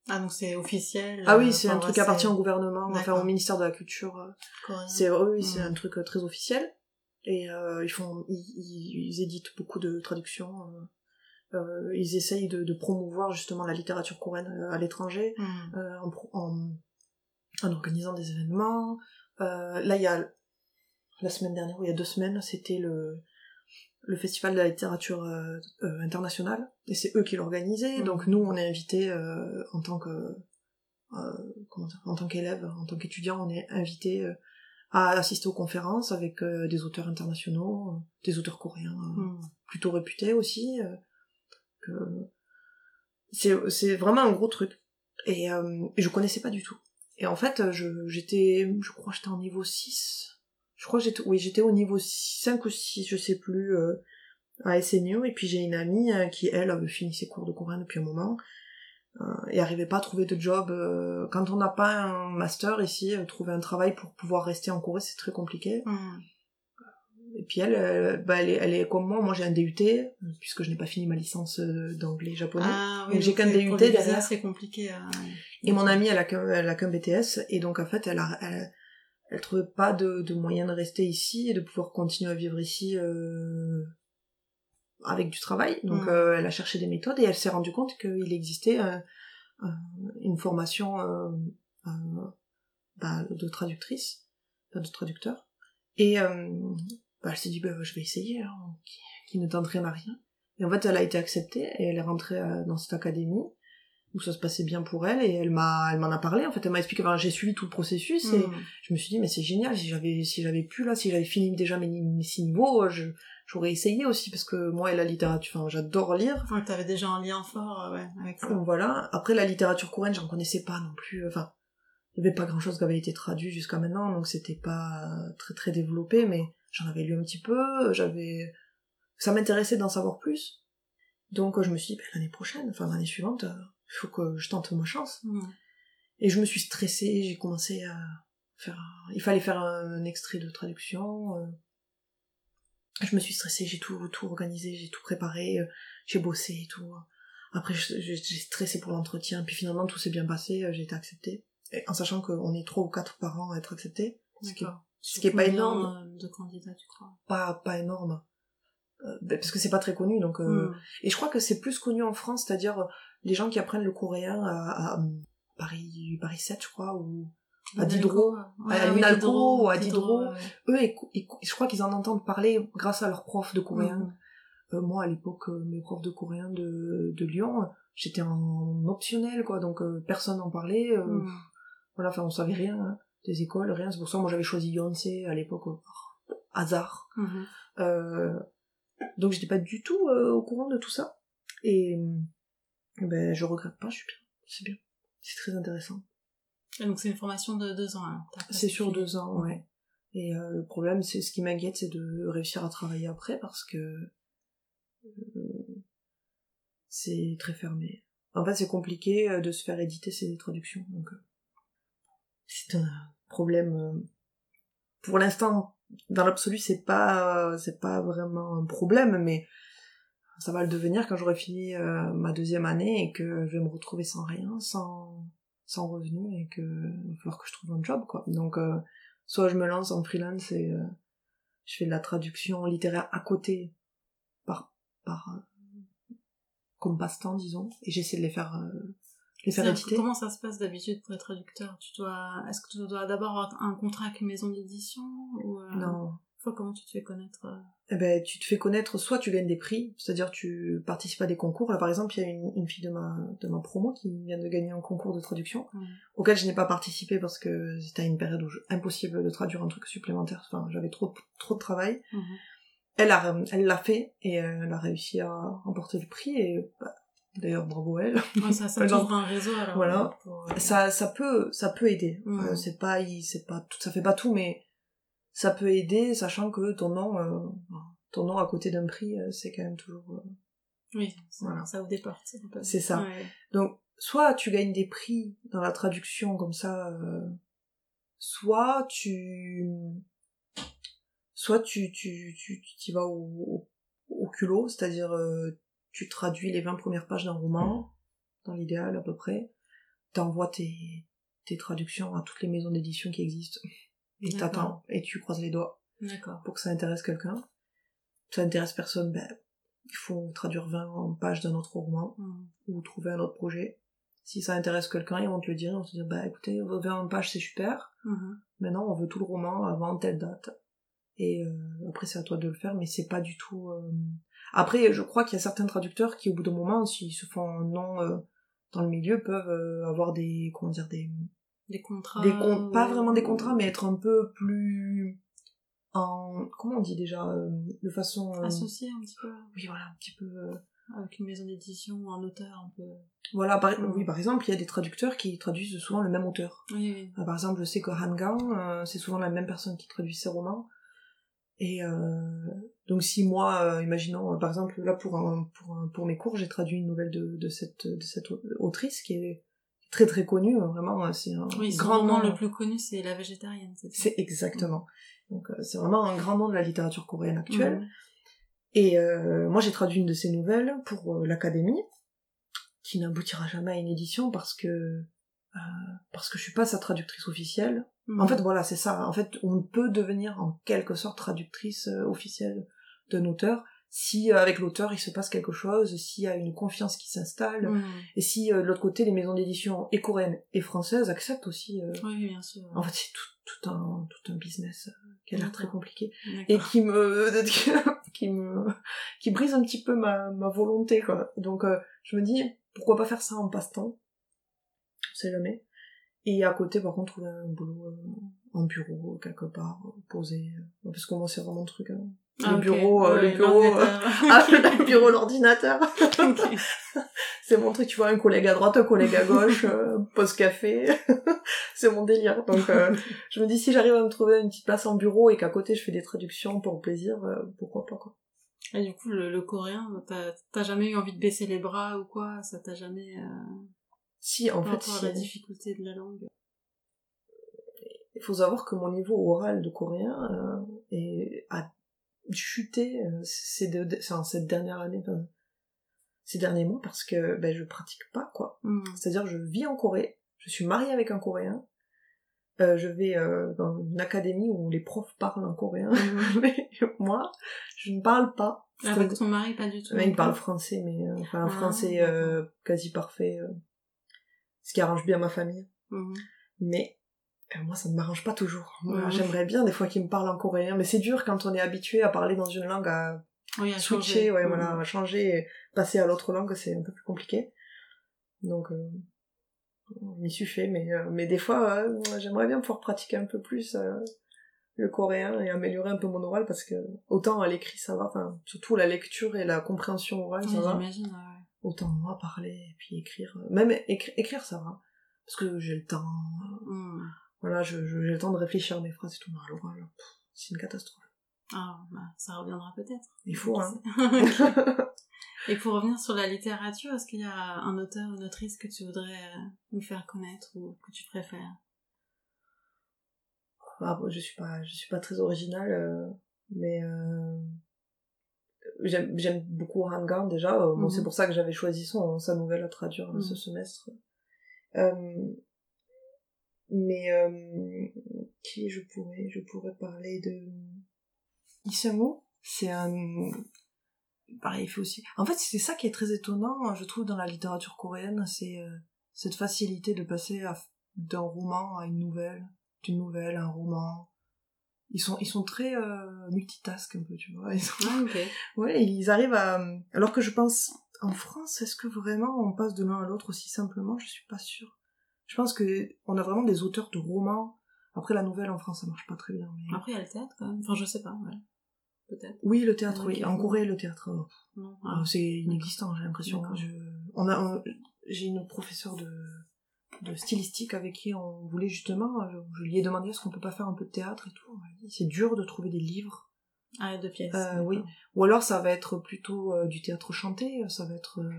Ah, donc c'est officiel Ah euh, oui, c'est un truc qui appartient au gouvernement, enfin au ministère de la Culture. euh. C'est oui, c'est Mm. un truc euh, très officiel. Et euh, ils font, ils, ils- ils éditent beaucoup de traductions. euh, euh, ils essayent de, de promouvoir justement la littérature coréenne euh, à l'étranger Mhm. euh, en, pro- en, en organisant des événements. Là, il y a la semaine dernière, ou il y a deux semaines, c'était le le festival de la littérature internationale et c'est eux qui l'organisaient. Mhm. Donc nous, on est invités en tant que comment dire, en tant qu'élève, en tant qu'étudiant, on est invité à assister aux conférences avec euh, des auteurs internationaux, euh, des auteurs coréens euh, Mhm. plutôt réputés aussi. C'est vraiment un gros truc. Et, euh, et je connaissais pas du tout. Et en fait, je j'étais, je crois, j'étais en niveau 6. Je crois j'étais, oui, j'étais au niveau 5 ou 6, je sais plus, euh, à SNU. Et puis j'ai une amie euh, qui, elle, avait fini ses cours de coréen depuis un moment. Euh, et arrivait pas à trouver de job. euh, quand on n'a pas un master ici, euh, trouver un travail pour pouvoir rester en Corée, c'est très compliqué. Mhm. Et puis elle, euh, bah, elle, est, elle est comme moi, moi j'ai un DUT, puisque je n'ai pas fini ma licence euh, d'anglais japonais. Ah oui, Donc, j'ai qu'un DUT derrière. c'est compliqué. Et mon amie, elle a qu'un, elle a qu'un BTS, et donc en fait, elle a, elle, elle trouvait pas de, de moyen de rester ici et de pouvoir continuer à vivre ici euh, avec du travail. Donc euh, elle a cherché des méthodes et elle s'est rendue compte qu'il existait euh, une formation bah, de traductrice, enfin, de traducteur. Et euh, bah, elle s'est dit, bah, je vais essayer, hein, qui, qui ne tente rien à rien. Et en fait, elle a été acceptée et elle est rentrée euh, dans cette académie où ça se passait bien pour elle et elle m'a elle m'en a parlé en fait elle m'a expliqué enfin, j'ai suivi tout le processus et Mm. je me suis dit mais c'est génial si j'avais si j'avais pu là si j'avais fini déjà mes, mes six niveaux je j'aurais essayé aussi parce que moi et la littérature enfin j'adore lire Ouais, t'avais déjà un lien fort euh, ouais, avec ça. donc voilà après la littérature coréenne j'en connaissais pas non plus enfin il y avait pas grand chose qui avait été traduit jusqu'à maintenant donc c'était pas très très développé mais j'en avais lu un petit peu j'avais ça m'intéressait d'en savoir plus donc je me suis dit ben, l'année prochaine enfin l'année suivante euh, il faut que je tente ma chance Mm. et je me suis stressée, j'ai commencé à faire... un- Il fallait faire un extrait de traduction. euh. Je me suis stressée, j'ai tout, tout organisé, j'ai tout préparé, euh, j'ai bossé et tout. Après, j'ai stressé pour l'entretien, puis finalement tout s'est bien passé, j'ai été acceptée. Et en sachant qu'on est trois ou quatre par an à être acceptés, ce qui, D'accord. Ce qui est pas énorme, euh, de candidats, tu crois pas, pas énorme. Euh, ben, parce que c'est pas très connu, donc... euh, Mm. et je crois que c'est plus connu en France, c'est-à-dire euh, les gens qui apprennent le coréen à, à, Paris, Paris 7, je crois, ou à Diderot, Ouais, à l'UNALCO, Diderot, à Diderot. eux, ils- ils- je crois qu'ils en entendent parler grâce à leurs profs de coréen. Mm. Euh, moi, à l'époque, mes profs de coréen de, de Lyon, j'étais en optionnel, quoi, donc personne n'en parlait. Mm. Voilà, enfin, on savait rien hein, des écoles, rien. C'est pour ça, moi, j'avais choisi Yonsei à l'époque, au hasard. Mhm. Euh, donc, j'étais pas du tout euh, au courant de tout ça. Et euh, ben, je regrette pas, je suis bien. C'est bien. C'est très intéressant. Et donc c'est une formation de deux ans. pas C'est sur deux ans, ouais. Et euh, le problème, c'est ce qui m'inquiète, c'est de réussir à travailler après parce que euh, c'est très fermé. En fait, c'est compliqué euh, de se faire éditer ces traductions, donc euh, c'est un problème. euh, pour l'instant, dans l'absolu, c'est pas c'est pas vraiment un problème, mais ça va le devenir quand j'aurai fini euh, ma deuxième année et que je vais me retrouver sans rien, sans sans revenu et que il va falloir que je trouve un job quoi. Donc euh, soit je me lance en freelance et je fais de la traduction littéraire à côté par par comme passe-temps disons et j'essaie de les faire les faire C'est-à-dire, éditer. Comment ça se passe d'habitude pour les traducteurs? Tu dois, est-ce que tu dois d'abord avoir un contrat avec une maison d'édition ou euh, Non. Comment tu te fais connaître euh? Eh ben, tu te fais connaître, soit tu gagnes des prix, c'est-à-dire tu participes à des concours. Là, par exemple, il y a une, une fille de ma, de ma promo qui vient de gagner un concours de traduction, auquel je n'ai pas participé parce que c'était à une période où je- impossible de traduire un truc supplémentaire. Enfin, j'avais trop, trop de travail. Mhm. Elle a, elle l'a fait et euh, elle a réussi à remporter le prix et bah, d'ailleurs bravo elle. Ouais, ça, ça t'ouvre un réseau alors. voilà. pour, euh, ça, ça peut, ça peut aider. Mhm. Euh, c'est pas, il- c'est pas, tout, ça fait pas tout, mais ça peut aider, sachant que ton nom, euh, ton nom à côté d'un prix, euh, c'est quand même toujours. Oui, Voilà. ça ouvre des portes. C'est ça. Ouais. Donc, soit tu gagnes des prix dans la traduction comme ça, soit tu, soit tu, tu, tu, tu t'y vas au, au, au culot, c'est-à-dire tu traduis les 20 premières pages d'un roman, dans l'idéal à peu près, t'envoies tes, tes traductions à toutes les maisons d'édition qui existent, et t'attends, et tu croises les doigts pour que ça intéresse quelqu'un. Ça intéresse personne, ben, il faut traduire 20 pages d'un autre roman, Mhm. ou trouver un autre projet. Si ça intéresse quelqu'un, ils vont te le dire, ils vont te dire, bah écoutez, vos 20 pages c'est super, Mhm. maintenant on veut tout le roman avant telle date. Et euh, après c'est à toi de le faire, mais c'est pas du tout... euh, Après, je crois qu'il y a certains traducteurs qui au bout d'un moment, s'ils se font un nom euh, dans le milieu, peuvent avoir des... comment dire, des... Des contrats. des con- Pas vraiment des contrats, mais être un peu plus... En... Comment on dit déjà De façon... Associés un petit peu Oui, voilà, un petit peu... avec une maison d'édition ou un auteur un peu. Voilà, par... Mm. oui, par exemple, il y a des traducteurs qui traduisent souvent le même auteur. Oui, oui. Par exemple, je sais que Han Gang, c'est souvent la même personne qui traduit ses romans. Et euh, donc si moi, euh, imaginons, euh, par exemple, là pour, un- pour, un- pour mes cours, j'ai traduit une nouvelle de, de, cette, de cette autrice qui est très très connue, euh, vraiment, c'est un Oui, grand roman nom. le plus connu, c'est La végétarienne, c'est exactement. Donc euh, c'est vraiment un grand nom de la littérature coréenne actuelle. Mhm. Et euh, moi, j'ai traduit une de ces nouvelles pour euh, l'académie, qui n'aboutira jamais à une édition parce que euh, parce que je suis pas sa traductrice officielle. En fait, voilà, c'est ça. En fait, on peut devenir en quelque sorte traductrice euh, officielle d'un auteur si euh, avec l'auteur il se passe quelque chose, s'il y a une confiance qui s'installe, Mhm. et si euh, de l'autre côté les maisons d'édition et coréennes et françaises acceptent aussi. euh, Oui, bien sûr. En fait, c'est tout, tout un tout un business euh, qui a l'air très compliqué et qui me qui me qui brise un petit peu ma, ma volonté quoi donc euh, je me dis pourquoi pas faire ça en passe-temps? On sait jamais et à côté par contre trouver un boulot euh, en bureau quelque part euh, posé euh, parce que moi c'est vraiment le truc hein. Ah, le ok. bureau euh, Ouais, le bureau euh, l'ordinateur. ah, le bureau l'ordinateur c'est mon truc tu vois un collègue à droite un collègue à gauche euh, pause café c'est mon délire donc euh, je me dis si j'arrive à me trouver une petite place en bureau et qu'à côté je fais des traductions pour plaisir euh, pourquoi pas quoi Et du coup, le, le coréen, t'as t'as jamais eu envie de baisser les bras ou quoi? Ça t'a jamais... Si en par fait si- la difficulté de la langue il faut savoir que mon niveau oral de coréen euh, est, a chuté euh, ces, deux, enfin, cette dernière année ces derniers mois parce que ben, je pratique pas quoi Hmm. C'est-à-dire, je vis en Corée, je suis mariée avec un Coréen, euh, je vais euh, dans une académie où les profs parlent en coréen, mais moi, je ne parle pas. Avec ton mari, pas du tout. Ouais, il parle français, mais euh, enfin un Ah, français euh, quasi parfait, ce qui arrange bien ma famille. Mhm. Mais euh, moi, ça ne m'arrange pas toujours. Moi, Mhm. J'aimerais bien des fois qu'ils me parlent en coréen, mais c'est dur quand on est habitué à parler dans une langue, à Oui, à switcher, changer. ouais, Mhm. voilà, à changer, et passer à l'autre langue, c'est un peu plus compliqué. Donc, euh, je m'y suis fait, mais, euh, mais des fois, euh, j'aimerais bien pouvoir pratiquer un peu plus euh, le coréen et améliorer un peu mon oral, parce que autant à l'écrit ça va, enfin, surtout la lecture et la compréhension orale ça va. Autant moi parler et puis écrire, euh, même écri- écrire ça va, parce que j'ai le temps, euh, Hmm. voilà, j'ai le temps de réfléchir à mes phrases et tout, mais l'oral, pff, c'est une catastrophe. Ah, bah, ça reviendra peut-être. Il faut, hein. Et pour revenir sur la littérature, est-ce qu'il y a un auteur ou une autrice que tu voudrais euh, nous faire connaître ou que tu préfères? Ah, bon, je suis pas, je suis pas très originale, euh, mais euh, j'aime, j'aime beaucoup Rangan déjà. euh, bon, Mhm. c'est pour ça que j'avais choisi son, sa nouvelle à traduire euh, ce Mhm. semestre. Euh, mais euh, qui je pourrais, je pourrais parler de Isamu. C'est un pareil, il fait aussi. En fait, c'est ça qui est très étonnant, je trouve, dans la littérature coréenne, c'est euh, cette facilité de passer d'un roman à une nouvelle, d'une nouvelle à un roman. Ils sont, ils sont très euh, multitask un peu, tu vois. Ils sont- Ah, ok. Ouais, ils arrivent à. Alors que je pense, en France, est-ce que vraiment on passe de l'un à l'autre aussi simplement? Je suis pas sûre. Je pense que on a vraiment des auteurs de romans. Après, la nouvelle en France, ça marche pas très bien. Mais... Après, il y a le théâtre quand même. Enfin, je sais pas, ouais. Peut-être. Oui, le théâtre, oui. En Corée, le théâtre, euh, Non. Ah, c'est inexistant, j'ai l'impression. Je... On a, on- J'ai une professeure de... de stylistique avec qui on voulait justement, je, je lui ai demandé est-ce qu'on peut pas faire un peu de théâtre et tout. C'est dur de trouver des livres. Ah, deux pièces. Euh, oui. Ou alors ça va être plutôt euh, du théâtre chanté, ça va être euh,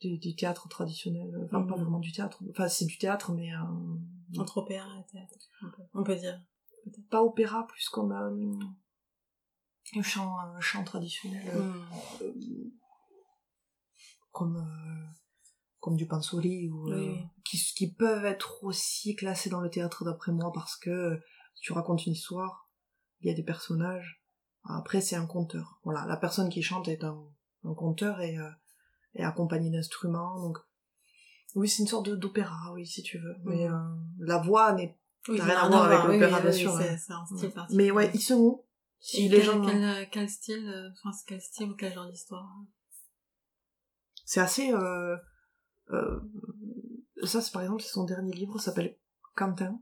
du, du théâtre traditionnel. Enfin, pas vraiment du théâtre. Enfin, c'est du théâtre, mais euh, Entre opéra et théâtre, on peut, on peut dire. pas opéra, plus comme euh, un chant, chant traditionnel. euh, euh, comme euh, comme du pansori ou euh, Oui, qui qui peuvent être aussi classés dans le théâtre d'après moi parce que euh, tu racontes une histoire il y a des personnages. Après c'est un conteur. Voilà la personne qui chante est un, un conteur et euh, est accompagnée d'instruments donc oui c'est une sorte d'opéra oui si tu veux. Mais Mhm. euh, la voix n'est Oui, rien à voir avec l'opéra, oui, bien sûr, C'est ouais. c'est un style particulier. mais ouais ils sont si Et les quel, gens quel, quel style, enfin, quel style ou quel genre d'histoire? C'est assez euh, ça c'est par exemple c'est son dernier livre s'appelle Quentin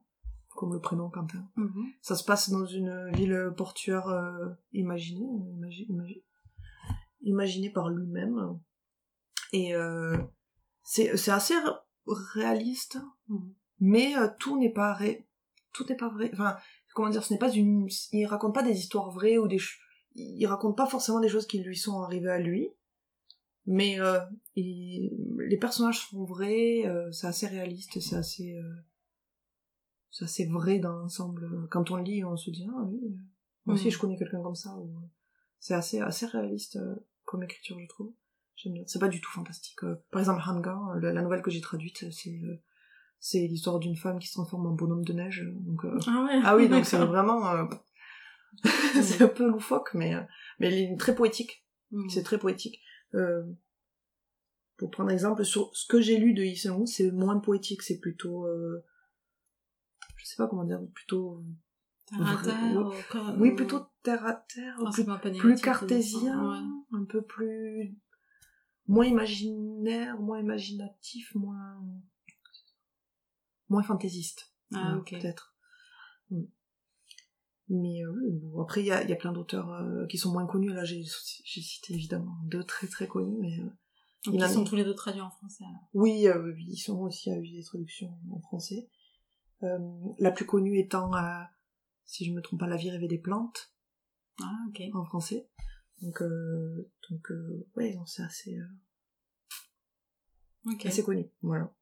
comme le prénom Quentin Mhm. ça se passe dans une ville portuaire euh, imaginée imagi- imagi- imaginée par lui-même et euh, c'est assez réaliste Mhm. mais euh, tout n'est pas ré... tout n'est pas vrai enfin comment dire ce n'est pas une il raconte pas des histoires vraies ou des il raconte pas forcément des choses qui lui sont arrivées à lui mais euh, il- les personnages sont vrais euh, c'est assez réaliste c'est assez euh, c'est assez vrai dans l'ensemble. Quand on lit on se dit ah oui euh, moi aussi Mhm. je connais quelqu'un comme ça ou- c'est assez assez réaliste euh, comme écriture je trouve. J'aime bien. C'est pas du tout fantastique euh, par exemple Hanga la, la nouvelle que j'ai traduite c'est euh, c'est l'histoire d'une femme qui se transforme en bonhomme de neige donc euh, Ah ouais. ah oui donc c'est vraiment euh, c'est un peu loufoque mais euh, mais très poétique. Mhm. c'est très poétique Euh, pour prendre exemple sur ce que j'ai lu de Yi Seung-woo c'est moins poétique c'est plutôt euh, je sais pas comment dire plutôt Terre à terre, ou Oui, ou- plutôt terre à terre, plus, cartésien, ouais. un peu plus moins imaginaire, moins imaginatif, moins moins fantaisiste. Ah. Peut-être. Mm. Mais euh, bon, après, il y a, y a plein d'auteurs euh, qui sont moins connus. Là, j'ai cité évidemment deux très très connus. Mais euh, Donc, ils sont tous les deux traduits en français, alors. oui, euh, oui, ils sont aussi à eu des traductions en français. Euh, la plus connue étant, euh, si je me trompe pas, La vie rêvée des plantes Ah, ok. en français. Donc, euh, donc euh, ouais, c'est assez, euh, Ok. assez connu. Voilà.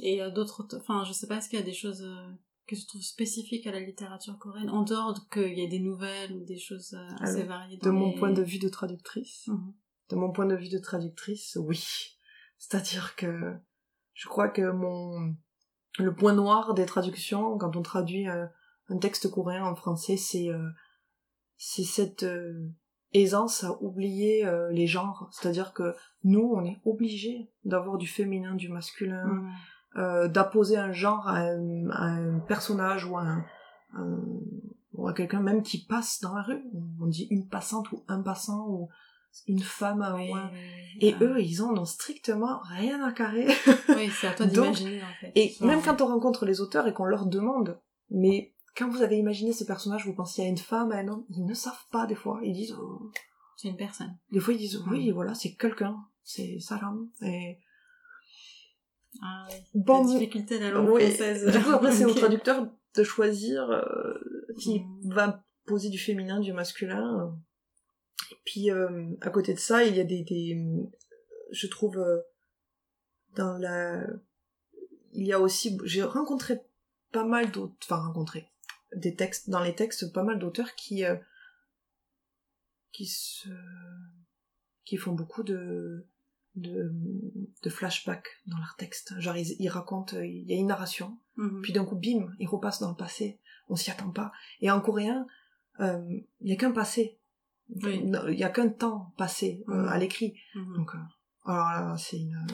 Et euh, d'autres, auteurs- enfin, je sais pas, est-ce qu'il y a des choses euh, que tu trouves spécifiques à la littérature coréenne, en dehors de- qu'il y ait des nouvelles ou des choses euh, assez Alors, variées De mon les- point de vue de traductrice, Mhm. de mon point de vue de traductrice, oui. C'est-à-dire que je crois que mon le point noir des traductions quand on traduit un, un texte coréen en français, c'est euh, c'est cette euh, aisance à oublier euh, les genres. C'est-à-dire que nous, on est obligé d'avoir du féminin, du masculin, Mhm. Euh, d'apposer un genre à un, à un personnage ou à, un, un- ou à quelqu'un même qui passe dans la rue. On dit une passante ou un passant ou une femme Oui, ou un- oui, oui. Et Ah. eux, ils en ont strictement rien à carrer. Oui, c'est à toi Donc, d'imaginer, en fait. Et même quand on rencontre les auteurs et qu'on leur demande, mais quand vous avez imaginé ces personnages, vous pensiez à une femme, à un homme, ils ne savent pas des fois. Ils disent, oh. C'est une personne. des fois ils disent, oui, Mm. voilà, c'est quelqu'un, c'est Salam. Et Ah oui. bon, La difficulté de la langue oui. française. Du coup, après, c'est au traducteur de choisir euh, qui Mm. va poser du féminin, du masculin. Et puis, euh, à côté de ça, il y a des, des je trouve, euh, dans la, il y a aussi, j'ai rencontré pas mal d'autres, enfin rencontré des textes, dans les textes, pas mal d'auteurs qui, euh, qui se, qui font beaucoup de, de, de flashbacks dans leurs textes. Genre, ils, ils racontent, euh, il y a une narration, Mhm. puis d'un coup, bim, il repasse dans le passé. On s'y attend pas. Et en coréen, euh, il y a qu'un passé. Oui. Il y a qu'un temps passé euh, Mhm. à l'écrit. Mhm. Donc, euh, alors là, c'est une.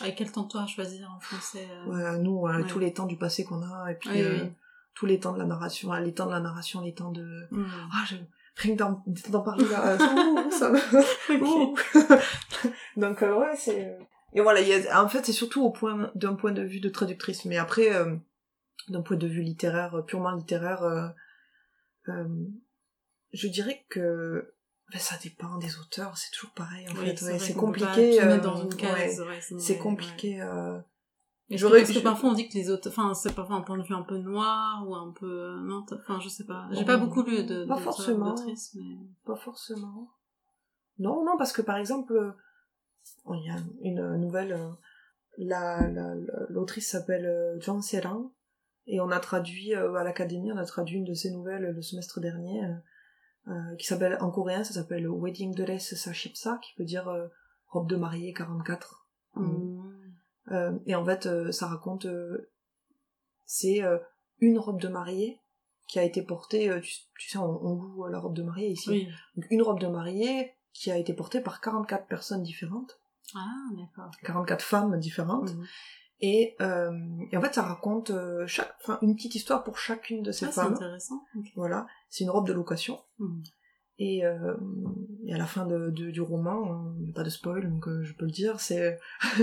Avec quel temps toi à choisir en français euh, ouais, nous, euh, Ouais. tous les temps du passé qu'on a, et puis Oui, euh, oui. tous les temps de la narration, les temps de la narration, les temps de. Ah, je... rien que d'en, parler là, euh, ça me. Donc euh, ouais, c'est. euh, Et voilà, il y a... en fait, c'est surtout au point d'un point de vue de traductrice, mais après, euh, d'un point de vue littéraire, purement littéraire, euh, je dirais que ben, ça dépend des auteurs, c'est toujours pareil en Oui, fait. ouais, c'est pas compliqué. dans une case. ouais, c'est compliqué. Que- J'aurais- Parce que parfois on dit que les auteurs, enfin c'est parfois un point de vue un peu noir ou un peu euh, non, enfin je sais pas. J'ai pas beaucoup lu de pas d'auteurs, forcément. mais Pas forcément. Non, non, parce que par exemple, euh, oh, il y a une nouvelle, euh, la, la, la- l'autrice s'appelle John Serran, et on a traduit, à l'académie, on a traduit une de ses nouvelles le semestre dernier, euh, qui s'appelle, en coréen, ça s'appelle Wedding Dress Sashipsa, qui veut dire euh, robe de mariée 44. Mhm. Euh, et en fait, euh, ça raconte, euh, c'est une robe de mariée qui a été portée, tu, tu sais, on, on loue la robe de mariée ici. oui. Donc, une robe de mariée qui a été portée par 44 personnes différentes, Ah d'accord. 44 femmes différentes. Mhm. Et, euh, et en fait, ça raconte euh, chaque, une petite histoire pour chacune de ces Ah, c'est femmes. intéressant. ok. Voilà, c'est une robe de location. Mhm. Et, euh, et à la fin de, de- du roman, euh, il n'y a pas de spoil, donc euh, je peux le dire, c'est...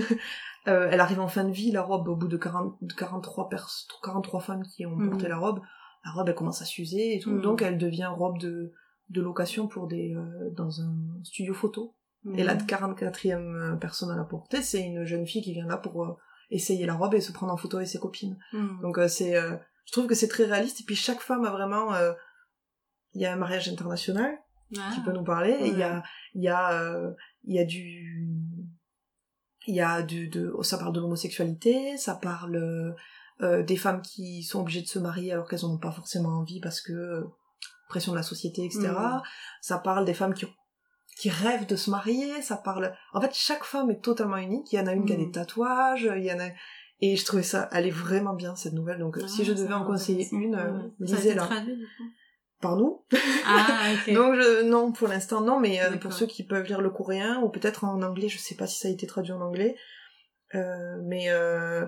euh, elle arrive en fin de vie, la robe, au bout de, 40, de 43, pers 43 femmes qui ont Mhm. porté la robe, la robe, elle commence à s'user et tout, Mhm. donc elle devient robe de, de location pour des, euh, dans un studio photo. Et la Mhm. 44e personne à la porter, c'est une jeune fille qui vient là pour euh, essayer la robe et se prendre en photo avec ses copines. Donc euh, c'est, euh, je trouve que c'est très réaliste. Et puis chaque femme a vraiment, euh, il y a un mariage international Ah. qui peut nous parler. Il y a, il y a, euh, il y a du, il y a du, de, ça parle de l'homosexualité, ça parle euh, des femmes qui sont obligées de se marier alors qu'elles en ont pas forcément envie parce que euh, pression de la société, etc. Mm. Ça parle des femmes qui qui rêvent de se marier, ça parle... En fait, chaque femme est totalement unique. Il y en a une qui a Mm. des tatouages, il y en a... Et je trouvais ça, elle est vraiment bien, cette nouvelle. Donc, Ah, si je devais en conseiller une, euh, lisez-la. Traduit, du coup Par nous. Ah. Donc, je... non, pour l'instant, non, mais euh, pour ceux qui peuvent lire le coréen, ou peut-être en anglais, je sais pas si ça a été traduit en anglais, euh, mais euh,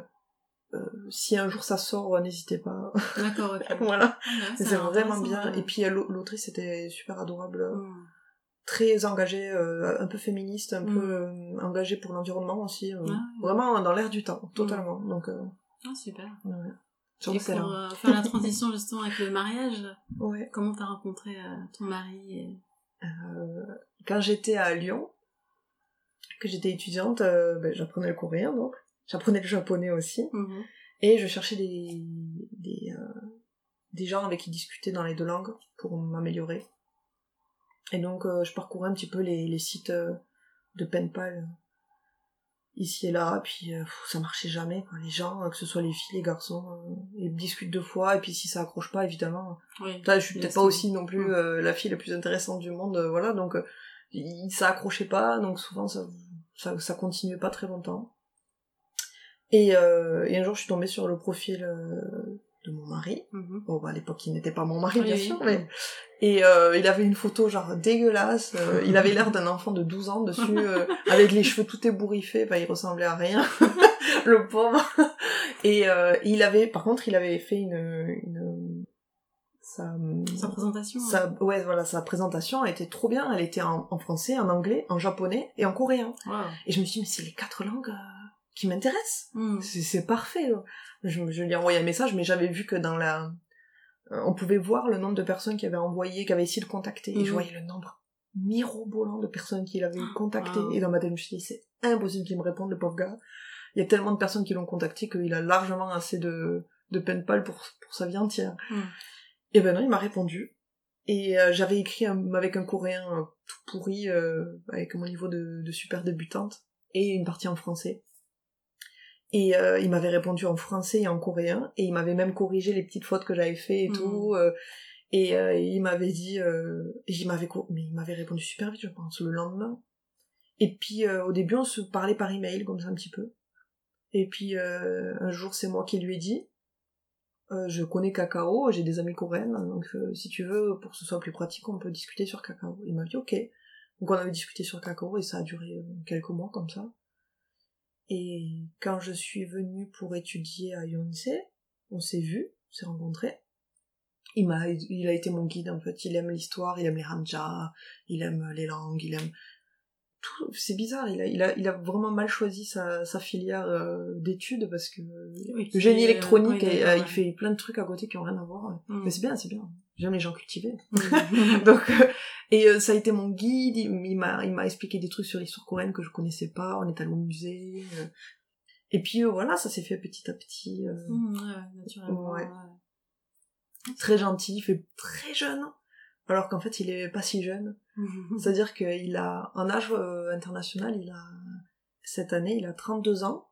si un jour ça sort, n'hésitez pas. D'accord, ok. voilà, Ah, ouais, a c'est vraiment bien. Et puis l'au- l'autrice était super adorable, euh, Mm. très engagée, un peu féministe, un Mm. peu euh, engagée pour l'environnement aussi, Ah, ouais. vraiment dans l'air du temps, totalement. Donc, Ah, super. ouais. Et pour euh, faire la transition justement avec le mariage, Ouais. comment t'as rencontré euh, ton mari et... Euh, quand j'étais à Lyon, que j'étais étudiante, ben, j'apprenais le coréen donc, j'apprenais le japonais aussi, Mhm. et je cherchais des des, des gens avec qui discuter dans les deux langues pour m'améliorer. Et donc je parcourais un petit peu les, les sites de penpal ici et là, puis euh, ça marchait jamais. Quoi. Les gens, euh, que ce soit les filles, les garçons, euh, ils discutent deux fois, et puis si ça accroche pas, évidemment, Oui. Là, je suis peut-être pas aussi non plus Mm. euh, la fille la plus intéressante du monde, euh, voilà, donc euh, il- ça accrochait pas, donc souvent ça, ça, ça continuait pas très longtemps. Et, euh, et un jour, je suis tombée sur le profil euh, de mon mari. Mhm. Bon, bah, à l'époque, il n'était pas mon mari, Oui, bien oui. sûr, mais... Et euh, il avait une photo, genre, dégueulasse. euh, il avait l'air d'un enfant de 12 ans dessus, euh, avec les cheveux tout ébouriffés. Bah, il ressemblait à rien, le pauvre. Et euh, il avait... Par contre, il avait fait une... une sa, Sa présentation. hein. sa, ouais, voilà, sa présentation elle était trop bien. Elle était en, en français, en anglais, en japonais et en coréen. Wow. Et je me suis dit, mais c'est les quatre langues euh, qui m'intéressent. Mm. C'est- parfait. là. Je, je lui ai envoyé un message, mais j'avais vu que dans la... euh, On pouvait voir le nombre de personnes qui avaient envoyé, qui avaient essayé de contacter. Et je voyais le nombre mirobolant de personnes qui l'avaient contacté. Wow. Et dans ma tête, je me suis dit, c'est impossible qu'il me réponde, le pauvre gars. Il y a tellement de personnes qui l'ont contacté qu'il a largement assez de, de penpal pour, pour sa vie entière. Mm. Et ben non, il m'a répondu. Et euh, j'avais écrit un- avec un coréen euh, tout pourri, euh, avec mon niveau de, de super débutante, et une partie en français. Et euh, il m'avait répondu en français et en coréen, et il m'avait même corrigé les petites fautes que j'avais fait et Mhm. tout. euh, et euh, il m'avait dit, il m'avait, mais il m'avait répondu super vite, je pense, le lendemain. Et puis au début, on se parlait par email comme ça un petit peu. Et puis un jour, c'est moi qui lui ai dit, je connais Kakao, j'ai des amis coréennes, donc si tu veux, pour que ce soit plus pratique, on peut discuter sur Kakao. Il m'a dit ok. Donc on avait discuté sur Kakao et ça a duré quelques mois comme ça. Et quand je suis venue pour étudier à Yonsei, on s'est vu, on s'est rencontrés. Il m'a, il a été mon guide en fait. Il aime l'histoire, il aime les hanja, il aime les langues, il aime tout. C'est bizarre. Il a, il a, il a vraiment mal choisi sa, sa filière euh, d'études parce que Oui, le génie qui- électronique, et, euh, il ouais. fait plein de trucs à côté qui ont rien à voir. Mm. Mais c'est bien, c'est bien. J'aime les gens cultivés. Mm. Donc, euh, et euh, ça a été mon guide. Il, m'a, il m'a expliqué des trucs sur l'histoire coréenne que je connaissais pas. On est allé au musée. euh. Et puis euh, voilà, ça s'est fait petit à petit. euh, Mm, ouais, naturellement. Ouais. ouais. Très gentil, il fait très jeune. Alors qu'en fait, il est pas si jeune. C'est-à-dire qu'il a, en âge international, il a, cette année, il a 32 ans.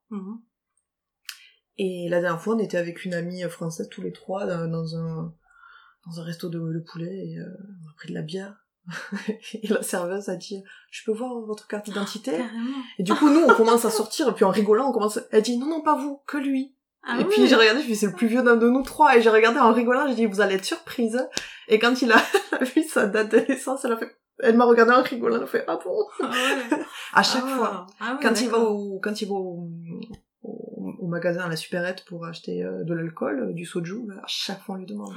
Et la dernière fois, on était avec une amie française tous les trois dans un dans un resto de, de poulet et euh, on a pris de la bière. et la serveuse a dit "Je peux voir votre carte d'identité? Carrément. Et du coup, nous, on commence à sortir et puis en rigolant, on commence. Elle dit "Non, non, pas vous, que lui." Ah et puis j'ai regardé, je c'est le plus vieux d'un de nous trois et j'ai regardé en rigolant, j'ai dit "Vous allez être surprise." Et quand il a, vu sa date de naissance, elle a fait. Elle m'a regardé en rigolant, elle a fait "Ah bon?" Ah ouais. À chaque Ah. fois Ah ouais, quand il va d'accord. au quand il va au, au, magasin à la supérette pour acheter euh, de l'alcool, euh, du soju, bah, à chaque fois on lui demande.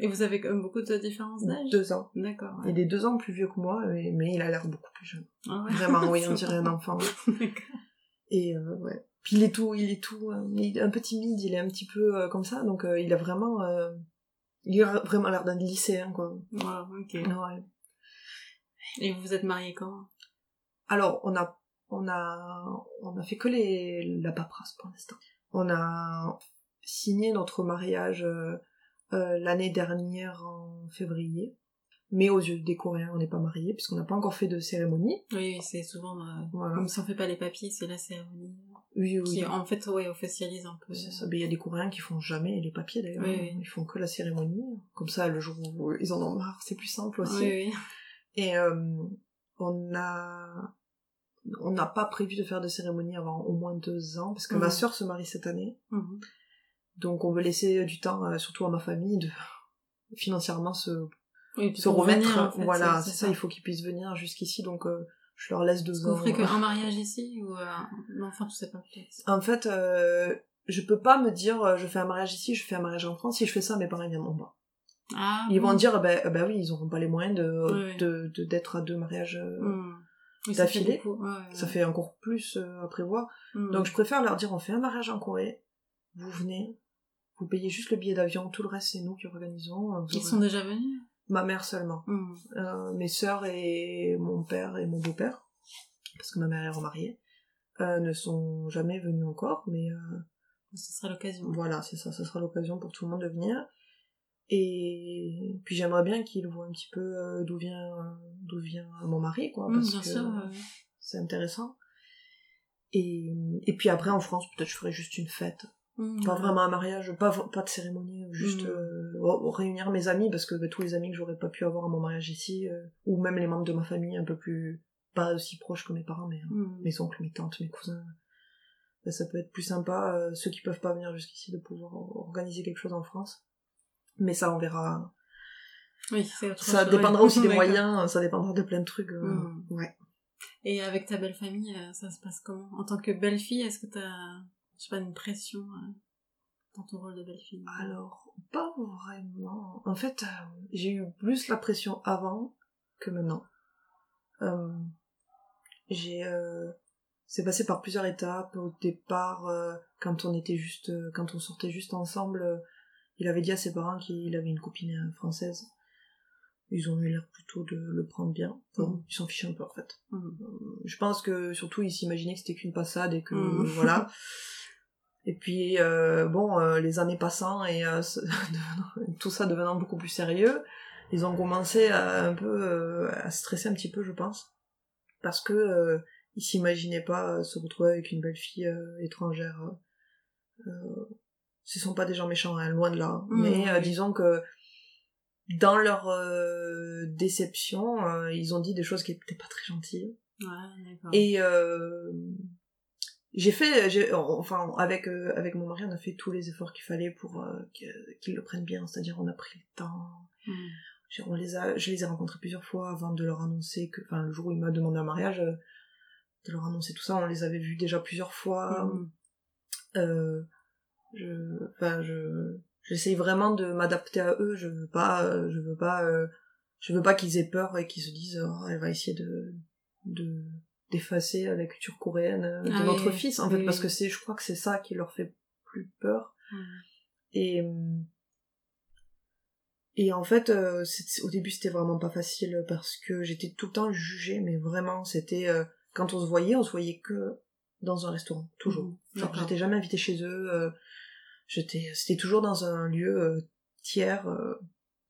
Et vous avez quand même beaucoup de différence d'âge? Deux ans. D'accord. ouais. Il est deux ans plus vieux que moi, mais, mais il a l'air beaucoup plus jeune. Ah ouais. Vraiment, oui, on dirait un enfant. D'accord. Et euh, ouais. Puis il est tout, il est tout, euh, il est un peu timide, il est un petit peu euh, comme ça, donc il a vraiment, il a vraiment l'air d'un lycéen quoi. Wow, ok. Ouais. Et vous vous êtes mariés quand? Alors, on a, on a, on a fait que les, la paperasse pour l'instant. On a signé notre mariage euh, euh, l'année dernière en février. Mais aux yeux des Coréens, on n'est pas mariés puisqu'on n'a pas encore fait de cérémonie. Oui, oui, c'est souvent... euh, Voilà. Comme si on fait pas les papiers, c'est la cérémonie. Oui, oui. Qui, en fait, ouais, officialise un peu. C'est ça. Mais il y a des Coréens qui font jamais les papiers d'ailleurs. Oui, oui. Ils font que la cérémonie. Comme ça, le jour où ils en ont marre, c'est plus simple aussi. Oui, oui. Et euh, on a on n'a pas prévu de faire de cérémonie avant au moins deux ans parce que ma Mhm. sœur se marie cette année. Mhm. Donc on veut laisser du temps, euh, surtout à ma famille, de financièrement se, Oui, remettre. venir, en fait, voilà, c'est ça, il faut qu'ils puissent venir jusqu'ici. Donc euh, je leur laisse deux ans. vous ferez qu'un mariage ici ou euh, enfin tu sais pas. En fait, euh, je peux pas me dire euh, je fais un mariage ici, je fais un mariage en France. Si je fais ça, mes parents viendront pas. Ah, Ils vont dire ben, ben oui, ils auront pas les moyens de d'être à deux mariages. euh, Oui, ça fait d'affilée. ouais, ouais. Ça fait encore plus euh, à prévoir. Hmm. Donc je préfère leur dire on fait un mariage en Corée, vous venez, vous payez juste le billet d'avion, tout le reste c'est nous qui organisons. Ils sont déjà venus? Ma mère seulement. Hmm. Euh, mes sœurs et mon père et mon beau-père, parce que ma mère est remariée, euh, ne sont jamais venus encore, mais Ce sera l'occasion. voilà, c'est ça, ça sera l'occasion pour tout le monde de venir. Et puis j'aimerais bien qu'ils voient un petit peu euh, d'où vient d'où vient mon mari, quoi, Hmm, parce que ouais. c'est intéressant. Et, et puis après en France, peut-être je ferai juste une fête. Hmm, Pas ouais. vraiment un mariage, pas, pas de cérémonie, juste Mm. euh, réunir mes amis, parce que bah, tous les amis que j'aurais pas pu avoir à mon mariage ici, euh, ou même les membres de ma famille un peu plus, pas aussi proches que mes parents, mais mes oncles, mes tantes, mes cousins, bah, ça peut être plus sympa, euh, ceux qui peuvent pas venir jusqu'ici, de pouvoir organiser quelque chose en France. Mais ça, on verra. Oui, c'est autre Ça dépendra aussi des moyens, ça dépendra de plein de trucs. euh, Mm. Ouais. Et avec ta belle famille, euh, ça se passe comment? En tant que belle fille, est-ce que t'as, je sais pas, une pression euh, dans ton rôle de belle fille? Alors, pas vraiment. En fait, euh, j'ai eu plus la pression avant que maintenant. J'ai, euh, c'est passé par plusieurs étapes. Au départ, quand on était juste, quand on sortait juste ensemble, il avait dit à ses parents qu'il avait une copine euh, française. Ils ont eu l'air plutôt de le prendre bien. Enfin, Mhm. Ils s'en fichaient un peu en fait. Hmm. Euh, Je pense que surtout ils s'imaginaient que c'était qu'une passade et que Mhm. voilà. Et puis euh, bon, euh, les années passant et euh, tout ça devenant beaucoup plus sérieux, ils ont commencé à un peu euh, à stresser un petit peu, je pense, parce que euh, ils s'imaginaient pas euh, se retrouver avec une belle fille euh, étrangère. Ce sont pas des gens méchants, hein, loin de là. Mhm, Mais euh, oui. disons que dans leur euh, déception, euh, ils ont dit des choses qui étaient pas très gentilles. Ouais. Et euh, j'ai fait, enfin avec avec mon mari, on a fait tous les efforts qu'il fallait pour qu'ils le prennent bien. C'est-à-dire, on a pris le temps. J'ai- On les a, je les ai rencontrés plusieurs fois avant de leur annoncer que, enfin le jour où il m'a demandé un mariage, de leur annoncer tout ça, on les avait vus déjà plusieurs fois. Euh, je, enfin je, j'essaye vraiment de m'adapter à eux. Je veux pas, euh, je veux pas, euh, je veux pas qu'ils aient peur et qu'ils se disent, oh, elle va essayer de, de d'effacer la culture coréenne euh, de Ah notre oui, fils en oui, fait parce que c'est je crois que c'est ça qui leur fait plus peur. Et et en fait euh, au début c'était vraiment pas facile parce que j'étais tout le temps jugée mais vraiment c'était euh, quand on se voyait on se voyait que dans un restaurant toujours Mhm. genre j'étais jamais invitée chez eux euh, j'étais c'était toujours dans un lieu euh, tiers euh,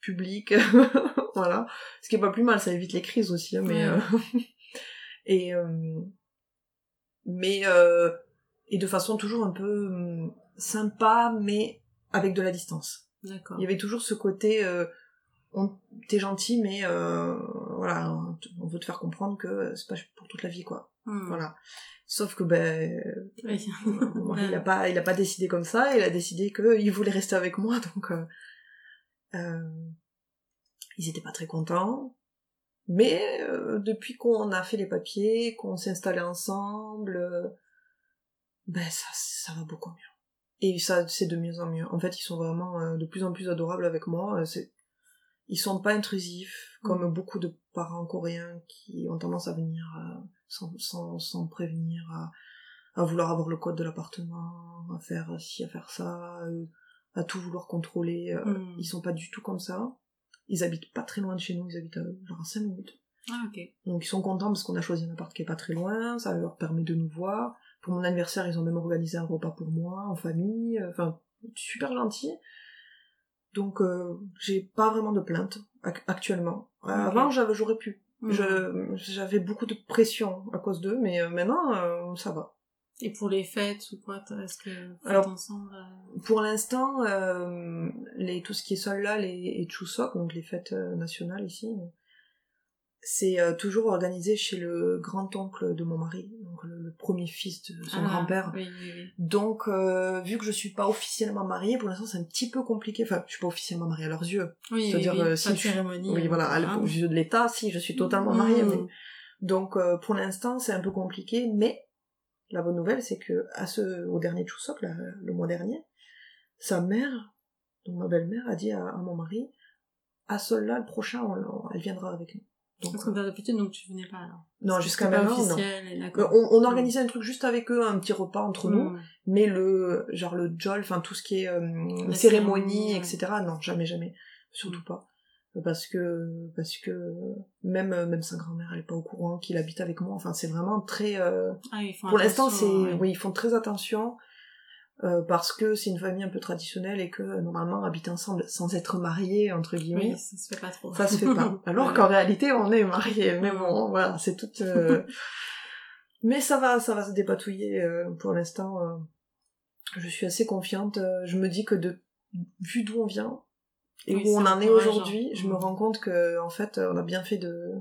public voilà ce qui est pas plus mal ça évite les crises aussi hein, mais Ouais. euh, et euh, mais euh, et de façon toujours un peu hum, sympa mais avec de la distance D'accord. il y avait toujours ce côté euh, on t'es gentil mais euh, voilà on te- on veut te faire comprendre que c'est pas pour toute la vie quoi. Hmm. voilà. Sauf que ben Oui. mon mari, il a pas il a pas décidé comme ça il a décidé qu'il voulait rester avec moi donc euh, euh, ils étaient pas très contents. Mais euh, depuis qu'on a fait les papiers qu'on s'est installé ensemble ben ça ça va beaucoup mieux. Et ça c'est de mieux en mieux. En fait ils sont vraiment de plus en plus adorables avec moi. C'est ils sont pas intrusifs comme beaucoup de parents coréens qui ont tendance à venir euh, sans, sans, sans prévenir à, à vouloir avoir le code de l'appartement à faire ci à faire ça euh, à tout vouloir contrôler euh, Hmm. ils sont pas du tout comme ça ils habitent pas très loin de chez nous ils habitent euh, genre à 5 minutes Ah, donc ils sont contents parce qu'on a choisi un appart qui est pas très loin, ça leur permet de nous voir. Pour mon anniversaire, ils ont même organisé un repas pour moi, en famille, enfin, super gentil. Donc euh, j'ai pas vraiment de plaintes ac- actuellement. Euh, Ok. Avant, j'avais, j'aurais pu. Hmm. J'avais beaucoup de pression à cause d'eux, mais euh, maintenant, euh, ça va. Et pour les fêtes ou quoi, est-ce que Alors, ensemble euh, Pour l'instant, les, tout ce qui est Solal et, et Chuseok, donc les fêtes nationales ici, c'est toujours organisé chez le grand-oncle de mon mari, donc le, le premier fils de son ah, grand-père. Oui, oui, oui. Donc, euh, vu que je suis pas officiellement mariée, pour l'instant c'est un petit peu compliqué. Enfin, je suis pas officiellement mariée à leurs yeux. Oui, C'est-à-dire, euh, si je- cérémonie. Oui, voilà, aux yeux de l'État, si, je suis totalement mariée. Mm. mais- Donc, euh, pour l'instant, c'est un peu compliqué, mais la bonne nouvelle, c'est que à ce, au dernier là, le mois dernier, sa mère, donc ma belle-mère, a dit à, à mon mari, à cela le prochain, on- on- elle viendra avec nous. Donc, Parce que d'habitude, donc tu venais pas alors. non, jusqu'à maintenant, non. officiel. On, on organisait un truc juste avec eux, un petit repas entre nous, Mm. mais le genre le jol, enfin tout ce qui est euh, cérémonie, etc. Non, jamais, jamais, surtout pas, parce que parce que même euh, même sa grand-mère, elle est pas au courant qu'il habite avec moi. Enfin, c'est vraiment très. euh, Ah, ils font Pour l'instant, c'est ouais. oui, ils font très attention euh, parce que c'est une famille un peu traditionnelle et que euh, normalement habiter ensemble sans être mariés entre guillemets. Oui, ça se fait pas trop. Ça se fait pas. Alors qu'en réalité, on est mariés. Mais bon, voilà, c'est tout. euh, Mais ça va, ça va se dépatouiller euh, pour l'instant. euh, Je suis assez confiante. euh, Je me dis que de vu d'où on vient et Oui, où on en est aujourd'hui, je me Mm. rends compte que en fait, on a bien fait de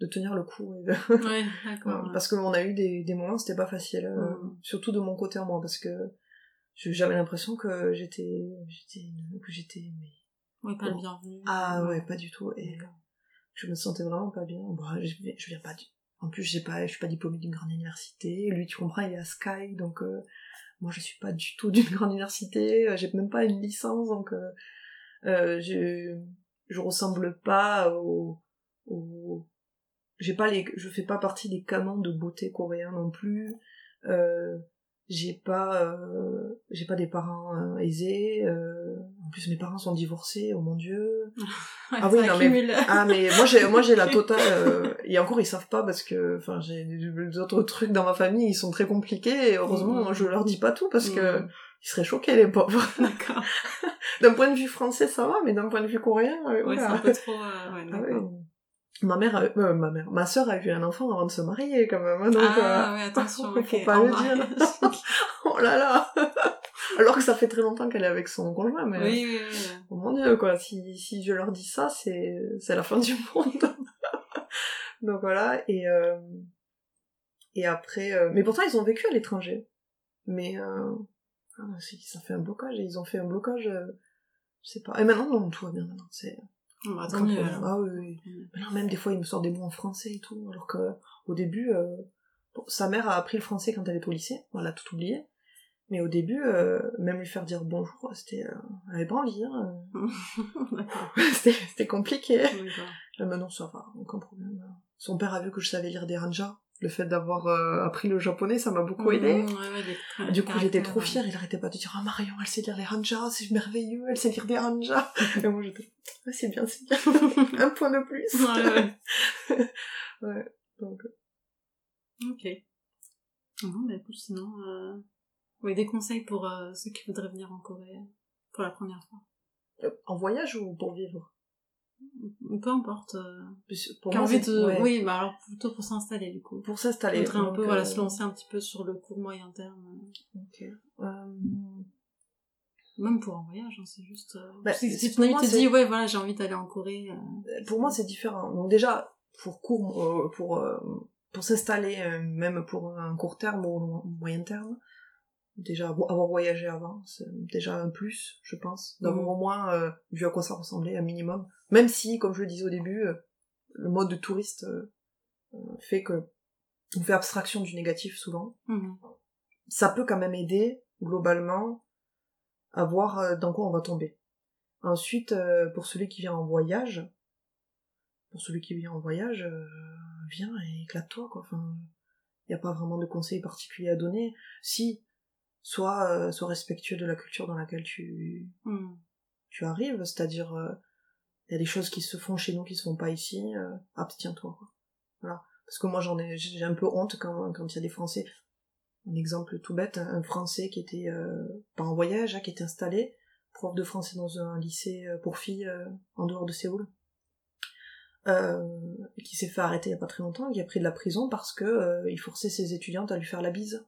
de tenir le coup. et de- Ouais, d'accord. ouais. Parce qu'on a eu des, des moments, c'était pas facile. euh, Mm. Surtout de mon côté à moi, parce que j'avais l'impression que j'étais, j'étais, que j'étais, mais Ouais, pas le bienvenu. ah ouais, pas du tout. Et je me sentais vraiment pas bien. Bon, je viens pas du... En plus, j'ai pas, je suis pas diplômée d'une grande université. Lui, tu comprends, il est à Sky, donc euh, moi, je suis pas du tout d'une grande université. euh, J'ai même pas une licence, donc euh, euh, je, je ressemble pas au, au... j'ai pas les, je fais pas partie des canons de beauté coréens non plus. Euh, j'ai pas, euh, j'ai pas des parents euh, aisés. euh, en plus, mes parents sont divorcés. Oh mon dieu. Ouais, Ah oui, non, mais-. Ah mais moi j'ai moi j'ai la totale euh, et encore ils savent pas parce que enfin j'ai des autres trucs dans ma famille ils sont très compliqués et heureusement Mhm. je leur dis pas tout parce que Mm. ils seraient choqués les pauvres. D'accord. d'un point de vue français ça va mais d'un point de vue coréen euh, Ouais, c'est un peu trop. euh, ouais, Ah d'accord. Oui. Ma mère, a- euh, ma mère, ma sœur a eu un enfant avant de se marier quand même, hein, donc ah euh, ouais, attention. faut pas le dire. oh là là. Alors que ça fait très longtemps qu'elle est avec son conjoint, mais oui, oui, oui. Oh mon dieu, quoi, si, si je leur dis ça, c'est, c'est la fin du monde. Donc voilà, et, euh, et après, euh, mais pourtant ils ont vécu à l'étranger. Mais, euh, ah, ça fait un blocage, et ils ont fait un blocage, euh, je sais pas. Et maintenant, non, tout va bien maintenant, c'est, bah, tant mieux. Ah oui, oui. Même des fois, il me sort des mots en français et tout, alors que, au début, euh, bon, sa mère a appris le français quand elle était au lycée, elle a tout oublié. Mais au début, euh, même lui faire dire bonjour, c'était, euh, elle avait pas envie, hein. C'était, compliqué. D'accord. Euh, mais non, ça va, aucun problème. Son père a vu que je savais lire des ranjas. Le fait d'avoir euh, appris le japonais, ça m'a beaucoup aidé. Ouais, Du coup, j'étais trop fière. Il arrêtait pas de dire, ah Marion, elle sait lire les ranjas, c'est merveilleux, elle sait lire des ranjas. Et moi, j'étais, ah, c'est bien, c'est bien. Un point de plus. Ouais, ouais. Ouais, donc, Ok. Non, bah écoute, sinon, euh... oui, des conseils pour euh, ceux qui voudraient venir en Corée pour la première fois. euh, en voyage ou pour vivre? Peu importe. Euh... Pour moi, envie de... ouais, Oui, bah alors plutôt pour s'installer du coup. pour s'installer. Faudrait un donc, peu, voilà, euh, se lancer un petit peu sur le court moyen terme. ok. Euh, Même pour un voyage, hein, c'est juste... Bah, si, si ton ami te dit, ouais, voilà, j'ai envie d'aller en Corée... euh, pour moi, c'est différent. Donc déjà, pour court, pour pour s'installer, même pour un court terme ou un moyen terme, déjà avo- avoir voyagé avant, c'est déjà un plus, je pense, d'avoir Mhm. au moins euh, vu à quoi ça ressemblait, un minimum. Même si, comme je le disais au début, euh, le mode de touriste euh, fait que on fait abstraction du négatif souvent. mhm. Ça peut quand même aider globalement à voir dans quoi on va tomber. Ensuite, pour celui qui vient en voyage, pour celui qui vient en voyage, viens et éclate-toi, quoi. Enfin, il n'y a pas vraiment de conseils particuliers à donner. Si, sois, euh, sois respectueux de la culture dans laquelle tu, Mhm. tu arrives, c'est-à-dire, il y a des choses qui se font chez nous qui se font pas ici, euh, abstiens-toi. Voilà. Parce que moi, j'en ai, j'ai un peu honte quand, quand il y a des Français. Un exemple tout bête, un Français qui était, euh, pas en voyage, hein, qui était installé, prof de français dans un lycée euh, pour filles euh, en dehors de Séoul, euh, qui s'est fait arrêter il y a pas très longtemps, qui a pris de la prison parce que euh, il forçait ses étudiantes à lui faire la bise.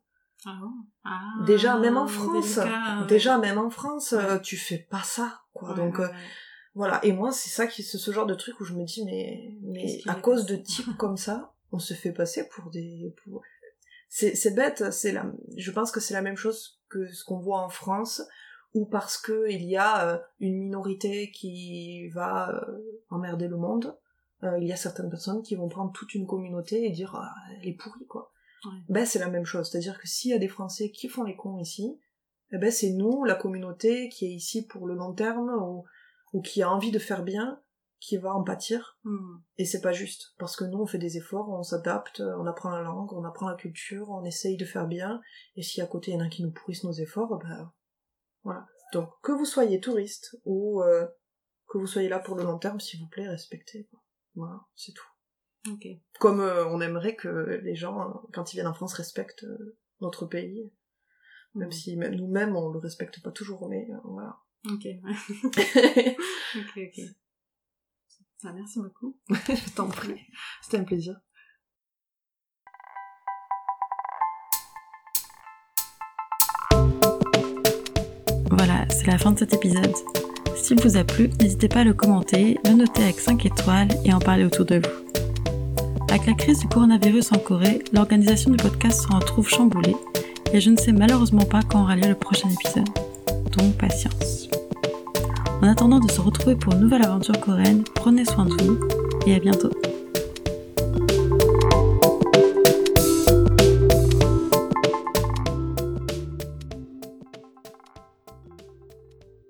Ah ah, Déjà, même en France, délicat, ouais. déjà même en France, Ouais. tu fais pas ça, quoi. Ouais, Donc euh, voilà. Et moi, c'est ça qui, c'est ce genre de truc où je me dis, mais, mais à cause de types comme ça, on se fait passer pour des, pour... c'est, c'est bête. C'est la, je pense que c'est la même chose que ce qu'on voit en France, ou parce que il y a euh, une minorité qui va euh, emmerder le monde, il y a certaines personnes qui vont prendre toute une communauté et dire, ah, elle est pourrie, quoi. Ben c'est la même chose. C'est-à-dire que s'il y a des Français qui font les cons ici, eh ben c'est nous, la communauté, qui est ici pour le long terme ou, ou qui a envie de faire bien, qui va en pâtir. Hmm. Et c'est pas juste. Parce que nous, on fait des efforts, on s'adapte, on apprend la langue, on apprend la culture, on essaye de faire bien. Et si à côté, il y en a qui nous pourrissent nos efforts, ben, voilà. Donc, que vous soyez touriste ou euh, que vous soyez là pour le long terme, s'il vous plaît, respectez. quoi. Voilà, c'est tout. Comme euh, on aimerait que les gens, euh, quand ils viennent en France, respectent euh, notre pays. Même Hmm. si même nous-mêmes, on le respecte pas toujours, mais euh, voilà. Ok. ok, ok. Ah, merci beaucoup. Je t'en prie. C'était un plaisir. Voilà, c'est la fin de cet épisode. S'il vous a plu, n'hésitez pas à le commenter, le noter avec 5 étoiles et en parler autour de vous. Avec la crise du coronavirus en Corée, l'organisation du podcast se retrouve chamboulée et je ne sais malheureusement pas quand aura lieu le prochain épisode. Donc patience. En attendant de se retrouver pour une nouvelle aventure coréenne, prenez soin de vous et à bientôt.